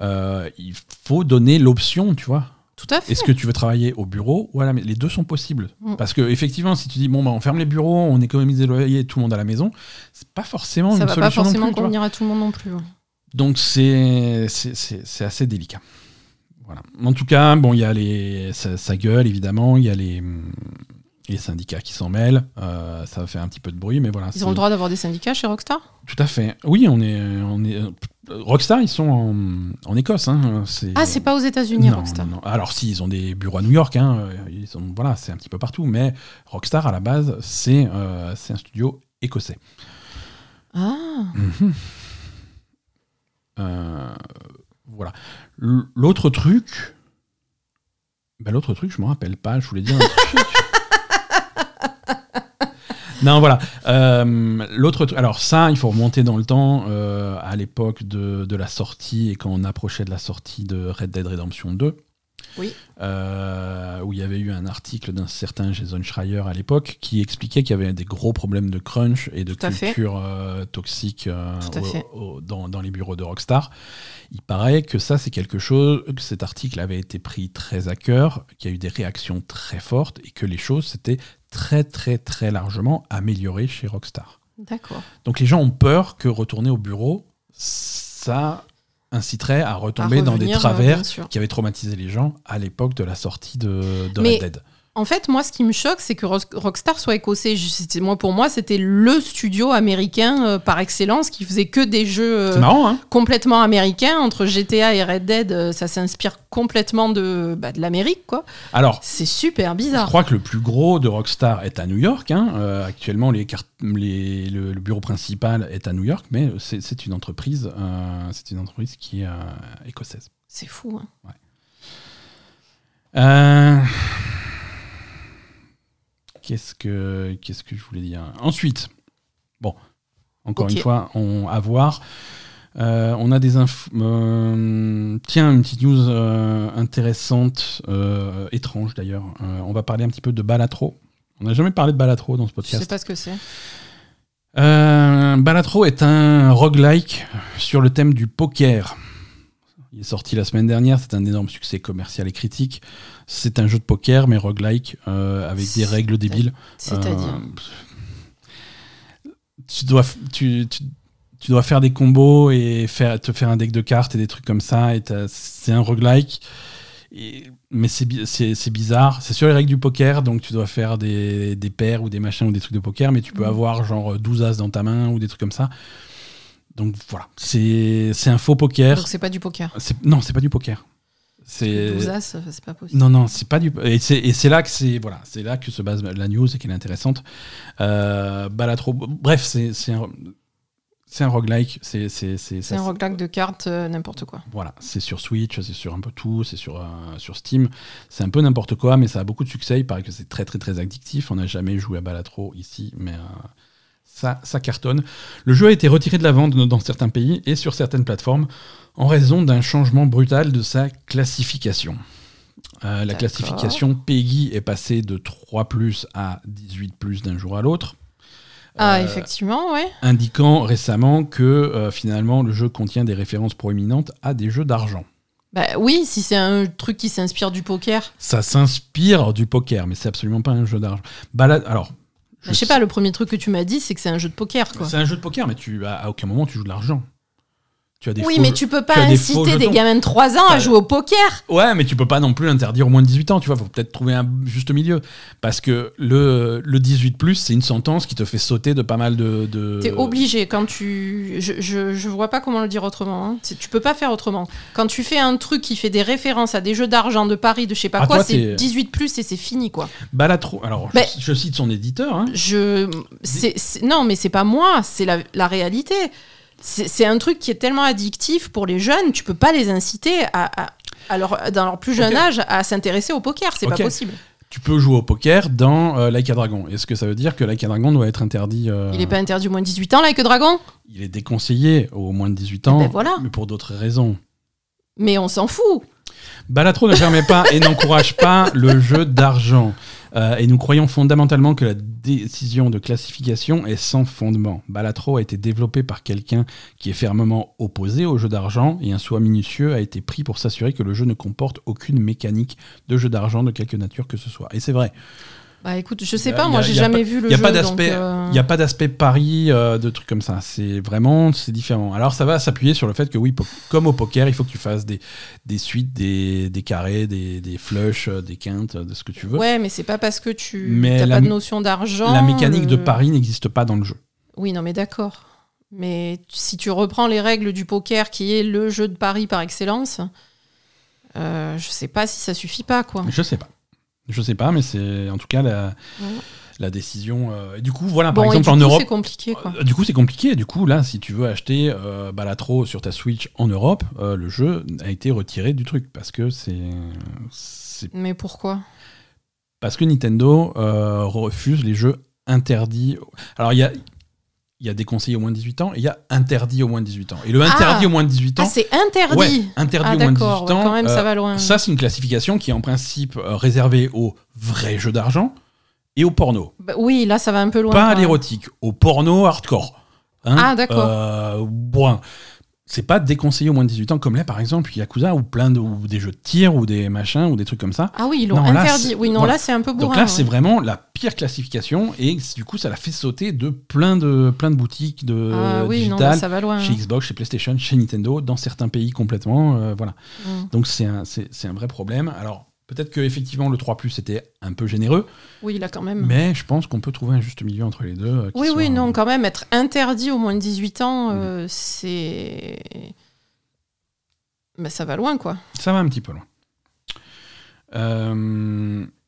Euh, il faut donner l'option, tu vois. Tout à fait. Est-ce que tu veux travailler au bureau ou à la maison Les deux sont possibles. Mm. Parce que effectivement, si tu dis bon bah on ferme les bureaux, on économise les loyers, tout le monde à la maison, c'est pas forcément Ça une va pas solution forcément plus. convenir à tout le monde non plus. ouais. Donc c'est c'est- c'est c'est assez délicat. Voilà. En tout cas, bon, il y a les ça, ça gueule évidemment, il y a les les syndicats qui s'en mêlent, euh, ça va faire un petit peu de bruit, mais voilà. Ils ont le droit d'avoir des syndicats chez Rockstar Tout à fait. Oui, on est on est Rockstar, ils sont en, en Écosse. Hein. Ah, c'est pas aux États-Unis, Rockstar. non, non. Alors si, ils ont des bureaux à New York, hein, euh, ils sont, voilà, c'est un petit peu partout, mais Rockstar à la base, c'est euh, un studio écossais. Ah, Mhm. Euh, voilà. L'autre truc, Bah, L'autre truc, je me rappelle pas. Je voulais dire un truc. non, voilà. Euh, L'autre. Alors, ça, il faut remonter dans le temps euh, à l'époque de, de la sortie et quand on approchait de la sortie de Red Dead Redemption 2. Oui. Euh, où il y avait eu un article d'un certain Jason Schreier à l'époque qui expliquait qu'il y avait des gros problèmes de crunch et de Tout culture euh, toxique euh, au- au- dans les bureaux de Rockstar. Il paraît que ça, c'est quelque chose, que cet article avait été pris très à cœur, qu'il y a eu des réactions très fortes et que les choses s'étaient très, très, très largement améliorées chez Rockstar. D'accord. Donc les gens ont peur que retourner au bureau, ça inciterait à retomber À dans des euh, travers qui avaient traumatisé les gens à l'époque de la sortie de, de Red Dead. En fait, moi, ce qui me choque, c'est que Rockstar soit écossais. Je- Moi, pour moi, c'était le studio américain euh, par excellence qui faisait que des jeux euh, marrant, hein complètement américains. Entre GTA et Red Dead, euh, ça s'inspire complètement de, bah, de l'Amérique, quoi. Alors, C'est super je bizarre. crois que le plus gros de Rockstar est à New York. hein. Actuellement, les cart- les- le, le bureau principal est à New York, mais c'est une entreprise, c'est une entreprise qui est écossaise. C'est fou. hein. Euh, Qu'est-ce que qu'est-ce que je voulais dire? Ensuite, bon, encore une fois, on à voir. Euh, on a des infos. euh, tiens, une petite news euh, intéressante, étrange d'ailleurs. On va parler un petit peu de Balatro. On n'a jamais parlé de Balatro dans ce Je podcast. sais pas ce que c'est. Balatro est un roguelike sur le thème du poker. Il est sorti la semaine dernière, c'est un énorme succès commercial et critique. C'est un jeu de poker, mais roguelike, euh, avec des règles débiles. C'est-à-dire. Euh, tu, dois, f- tu, tu, tu dois faire des combos et faire, te faire un deck de cartes et des trucs comme ça. C'est un roguelike. Et- mais c'est bi- c'est c'est bizarre. C'est sur les règles du poker, donc tu dois faire des, des paires ou des machins ou des trucs de poker, mais tu peux Mhm. avoir genre 12 as dans ta main ou des trucs comme ça. Donc voilà, c'est un faux poker. Donc c'est pas du poker. Non, c'est pas du poker. C'est 12 as, c'est pas possible. non, non, c'est pas du. Et c'est, et c'est là que c'est voilà, c'est là que se base la news et qu'elle est intéressante. Euh, Balatro, bref, c'est, un, c'est un roguelike. C'est, un roguelike de cartes, euh, n'importe quoi. Voilà, c'est sur Switch, c'est sur un peu tout, c'est sur, euh, sur Steam. C'est un peu n'importe quoi, mais ça a beaucoup de succès. Il paraît que c'est très, très, très addictif. On n'a jamais joué à Balatro ici, mais euh, ça, ça cartonne. Le jeu a été retiré de la vente dans certains pays et sur certaines plateformes en raison d'un changement brutal de sa classification. Euh, la classification PEGI est passée de 3 à 18 d'un jour à l'autre. Ah, Euh, effectivement, ouais. indiquant récemment que euh, finalement le jeu contient des références proéminentes à des jeux d'argent. Bah oui, si c'est un truc qui s'inspire du poker. Ça s'inspire du poker, mais c'est absolument pas un jeu d'argent. Balade, alors, Je sais pas, le premier truc que tu m'as dit, c'est que c'est un jeu de poker, quoi. C'est un jeu de poker, mais tu à aucun moment tu joues de l'argent. Tu as des Oui, faux mais tu peux pas tu des inciter des gamins de 3 ans à jouer au poker. Ouais, mais tu peux pas non plus interdire au moins de 18 ans, tu vois, faut peut-être trouver un juste milieu. Parce que le, le 18, c'est une sentence qui te fait sauter de pas mal de. de... T'es obligé quand tu. Je, je, je vois pas comment le dire autrement. hein. Tu peux pas faire autrement. Quand tu fais un truc qui fait des références à des jeux d'argent, de paris, de je sais pas Ah, quoi, c'est t'es- 18 plus et c'est fini, quoi. Balatro. Alors, je- cite son éditeur. Hein. Je. non, mais c'est pas moi, c'est la, la réalité. C'est un truc qui est tellement addictif pour les jeunes, tu peux pas les inciter à, à- à leur- dans leur plus jeune âge à s'intéresser au poker, c'est pas possible. Tu peux jouer au poker dans euh, Like a Dragon. Est-ce que ça veut dire que Like a Dragon doit être interdit euh, Il est pas interdit au moins de 18 ans, Like a Dragon? Il est déconseillé au moins de 18 ans, ben voilà. mais pour d'autres raisons. Mais on s'en fout. Balatro ne permet pas et n'encourage pas le jeu d'argent. Euh, et nous croyons fondamentalement que la décision de classification est sans fondement. Balatro a été développé par quelqu'un qui est fermement opposé au jeu d'argent et un soin minutieux a été pris pour s'assurer que le jeu ne comporte aucune mécanique de jeu d'argent de quelque nature que ce soit. Et c'est vrai. Bah écoute, je Y sais pas, y moi j'ai y jamais pas- vu le Il n'y a jeu. pas donc, d'aspect, euh, il y a pas d'aspect pari euh, de trucs comme ça. C'est vraiment, c'est différent. Alors ça va s'appuyer sur le fait que oui, comme au poker, il faut que tu fasses des, des suites, des, des carrés, des, des flushs, euh, des quintes, de ce que tu veux. Ouais, mais c'est pas parce que tu la pas de notion d'argent. La mécanique de le- pari n'existe pas dans le jeu. Oui, non, mais d'accord. Mais si tu reprends les règles du poker, qui est le jeu de pari par excellence, euh, je sais pas si ça suffit pas, quoi. Je sais pas. Je sais pas, mais c'est en tout cas la, Ouais. la décision. euh, et du coup, voilà, Bon, par exemple, en coup, Europe. c'est compliqué, quoi. euh, Du coup, c'est compliqué. Du coup, là, si tu veux acheter euh, Balatro sur ta Switch en Europe, euh, le jeu a été retiré du truc parce que c'est Mais pourquoi? Parce que Nintendo refuse les jeux interdits. Alors, il y a il y a déconseillé au moins de 18 ans et il y a interdit au moins de 18 ans. Et le Ah interdit au moins de 18 ans, Ah, c'est interdit ouais, interdit Ah, au moins de 18 d'accord, ouais, ans, quand même, euh, ça va loin. ça, c'est une classification qui est en principe euh, réservée aux vrais jeux d'argent et au porno. Bah oui, là, ça va un peu loin. Pas à l'érotique, au porno hardcore. Hein Ah, d'accord. Euh, bon, c'est pas déconseillé au moins de 18 ans, comme là, par exemple, Yakuza, ou plein de, ou des jeux de tir, ou des machins, ou des trucs comme ça. Ah oui, ils l'ont Non, là, interdit. c'est- Oui, non, voilà. là, c'est un peu bourrin. Donc là, c'est ouais. vraiment la pire classification, et du coup, ça l'a fait sauter de plein de, plein de boutiques de Ah oui, non, digitales, là, ça va loin. chez hein. Xbox, chez PlayStation, chez Nintendo, dans certains pays complètement. euh, voilà. Mm. Donc c'est un, c'est, c'est un vrai problème. Alors, peut-être que effectivement le 3 était un peu généreux, Oui, là, quand même. mais je pense qu'on peut trouver un juste milieu entre les deux. euh, Oui, oui, non, quand même, être interdit au moins de 18 ans, euh, c'est. Mais ça va loin, quoi. Ça va un petit peu loin.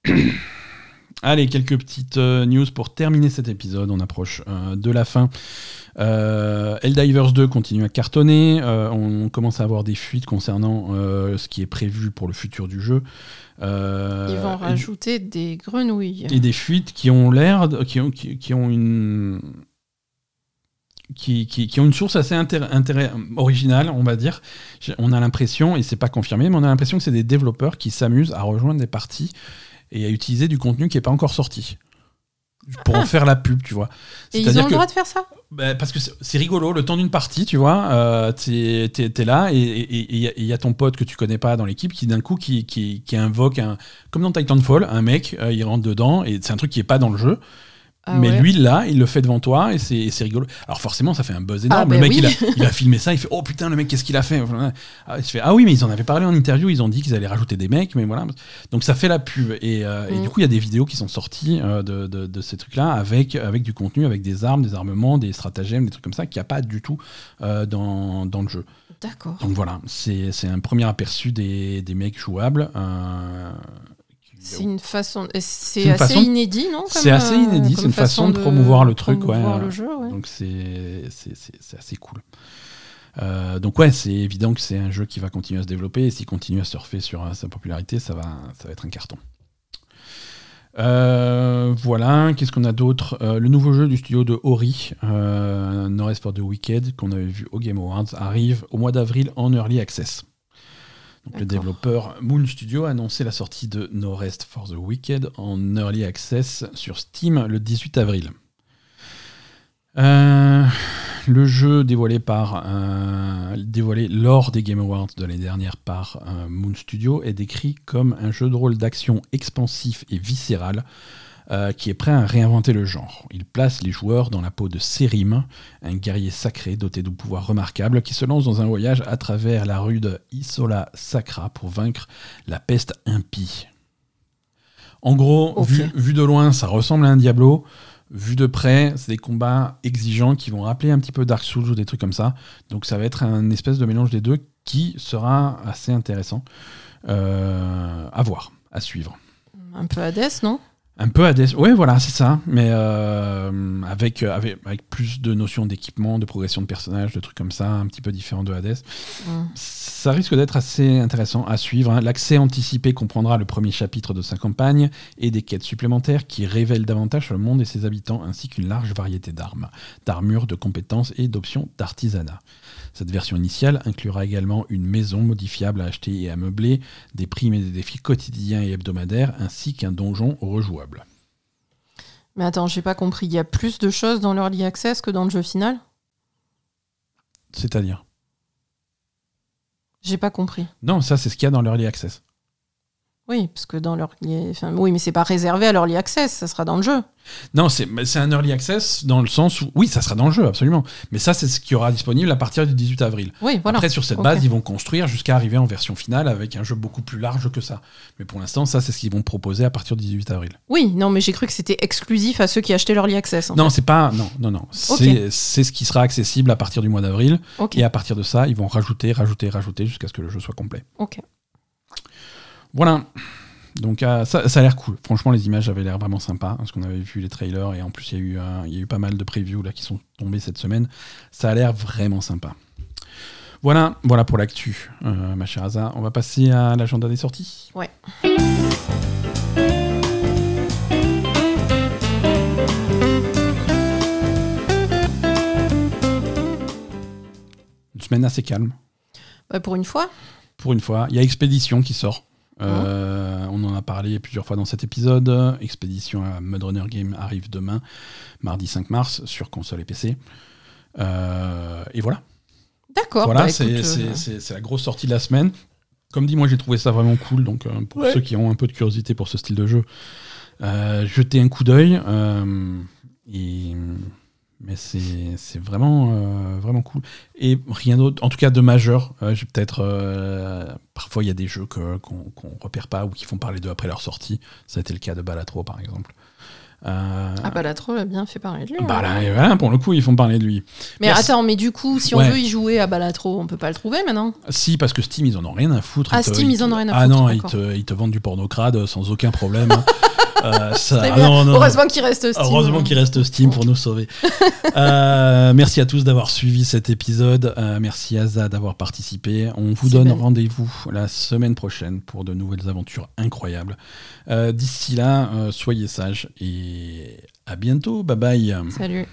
Allez, quelques petites euh, news pour terminer cet épisode. On approche euh, de la fin. Euh, Helldivers 2 continue à cartonner. Euh, on commence à avoir des fuites concernant ce qui est prévu pour le futur du jeu. Ils vont rajouter des grenouilles. et des fuites qui ont l'air de- qui ont, qui, qui ont une qui, qui- qui ont une source assez originale, on va dire. On a l'impression, et c'est pas confirmé, mais on a l'impression que c'est des développeurs qui s'amusent à rejoindre des parties et à utiliser du contenu qui n'est pas encore sorti. Pour en faire la pub, tu vois. Et ils ont le que- droit de faire ça? Bah, parce que c'est rigolo, le temps d'une partie, tu vois, euh, t'es là et il y, a ton pote que tu connais pas dans l'équipe qui d'un coup qui, qui, qui invoque un, comme dans Titanfall, un mec, euh, il rentre dedans et c'est un truc qui est pas dans le jeu. Ah mais ouais. lui, là, il le fait devant toi et c'est c'est rigolo. Alors forcément, ça fait un buzz énorme. Ah, bah le mec, oui. il, a, il a filmé ça, il fait Oh putain, le mec, qu'est-ce qu'il a fait? Ah, il fait, ah oui, mais ils en avaient parlé en interview, ils ont dit qu'ils allaient rajouter des mecs, mais voilà. Donc ça fait la pub. Et, euh, et Mm. du coup, il y a des vidéos qui sont sorties euh, de, de- de ces trucs-là avec, avec du contenu, avec des armes, des armements, des stratagèmes, des trucs comme ça, qu'il n'y a pas du tout euh, dans, dans le jeu. D'accord. Donc voilà, c'est c'est un premier aperçu des, des mecs jouables. C'est une façon. C'est assez façon- inédit, non C'est assez inédit, c'est une façon de promouvoir le truc, promouvoir ouais. le jeu, ouais. Donc c'est assez cool. Euh, donc ouais, c'est évident que c'est un jeu qui va continuer à se développer et s'il continue à surfer sur euh, sa popularité, ça va, ça va être un carton. Euh, voilà, qu'est-ce qu'on a d'autre? Euh, Le nouveau jeu du studio de Ori, euh, for the Wicked, qu'on avait vu au Game Awards, arrive au mois d'avril en Early Access. Donc, le développeur Moon Studio a annoncé la sortie de No Rest for the Wicked en Early Access sur Steam le 18 avril. Euh, le jeu dévoilé par euh, dévoilé lors des Game Awards de l'année dernière par euh, Moon Studio est décrit comme un jeu de rôle d'action expansif et viscéral euh, qui est prêt à réinventer le genre. Il place les joueurs dans la peau de Serim, un guerrier sacré doté de pouvoirs remarquables qui se lance dans un voyage à travers la rude Isola Sacra pour vaincre la peste impie. En gros, vu de loin, ça ressemble à un Diablo. Vu de près, c'est des combats exigeants qui vont rappeler un petit peu Dark Souls ou des trucs comme ça. Donc ça va être un espèce de mélange des deux qui sera assez intéressant euh, à voir, à suivre. Un peu Hades, non? Un peu Hades, ouais voilà, c'est ça, mais euh, avec, euh, avec, avec plus de notions d'équipement, de progression de personnages, de trucs comme ça, un petit peu différent de Hades. Mm. Ça risque d'être assez intéressant à suivre. hein. L'accès anticipé comprendra le premier chapitre de sa campagne et des quêtes supplémentaires qui révèlent davantage sur le monde et ses habitants, ainsi qu'une large variété d'armes, d'armures, de compétences et d'options d'artisanat. Cette version initiale inclura également une maison modifiable à acheter et à meubler, des primes et des défis quotidiens et hebdomadaires, ainsi qu'un donjon rejouable. Mais attends, j'ai pas compris. Il y a plus de choses dans l'Early Access que dans le jeu final? C'est-à-dire? J'ai pas compris. Non, ça c'est ce qu'il y a dans l'Early Access. Oui, parce que dans l'Early... Enfin, oui, mais c'est pas réservé à l'Early Access, ça sera dans le jeu. Non, c'est un early access dans le sens où, oui, ça sera dans le jeu, absolument. Mais ça, c'est ce qui aura disponible à partir du 18 avril. Oui, voilà. Après, sur cette base, ils vont construire jusqu'à arriver en version finale avec un jeu beaucoup plus large que ça. Mais pour l'instant, ça, c'est ce qu'ils vont proposer à partir du 18 avril. Oui, non, mais j'ai cru que c'était exclusif à ceux qui achetaient l'Early Access. en Non, c'est pas. Non, non, non. C'est c'est ce qui sera accessible à partir du mois d'avril. Et à partir de ça, ils vont rajouter, rajouter, rajouter jusqu'à ce que le jeu soit complet. Ok. Voilà. Donc euh, ça, ça a l'air cool. Franchement, les images avaient l'air vraiment sympas parce qu'on avait vu les trailers et en plus il y, a eu, euh, il y a eu pas mal de previews là qui sont tombés cette semaine. Ça a l'air vraiment sympa. Voilà, voilà pour l'actu, euh, ma chère Asa. On va passer à l'agenda des sorties. Ouais. Une semaine assez calme. Bah, pour une fois. Pour une fois, il y a Expédition qui sort. Euh, on en a parlé plusieurs fois dans cet épisode. Expédition à Mud Runner Game arrive demain, mardi 5 mars, sur console et PC. Euh, et voilà. D'accord. Voilà, bah, c'est euh, c'est- la grosse sortie de la semaine. Comme dit, moi j'ai trouvé ça vraiment cool. Donc pour Ouais. ceux qui ont un peu de curiosité pour ce style de jeu, jetez un coup d'œil. et- mais c'est vraiment, euh, vraiment cool. Et rien d'autre, en tout cas de majeur. Euh, j'ai peut-être. euh, parfois il y a des jeux qu'on qu'on repère pas ou qui font parler d'eux après leur sortie. Ça a été le cas de Balatro par exemple. Ah la troll a bien fait parler de lui. bah là, et voilà, pour le coup, ils font parler de lui. mais merci. attends, mais du coup, si on Ouais. veut y jouer à Balatro, on peut pas le trouver maintenant? Si, parce que Steam, ils en ont rien à foutre. Ah, te- Steam, ils en ont rien à Ah foutre, non, ils te, ils te vendent du pornocrade sans aucun problème. Euh, ça- ah bien. non, non. Heureusement qu'il reste Steam. Heureusement qu'il reste Steam pour nous sauver. Euh, merci à tous d'avoir suivi cet épisode. Euh, merci Aza d'avoir participé. On vous donne rendez-vous la semaine prochaine pour de nouvelles aventures incroyables. D'ici là, soyez sages et à bientôt. Bye bye. Salut.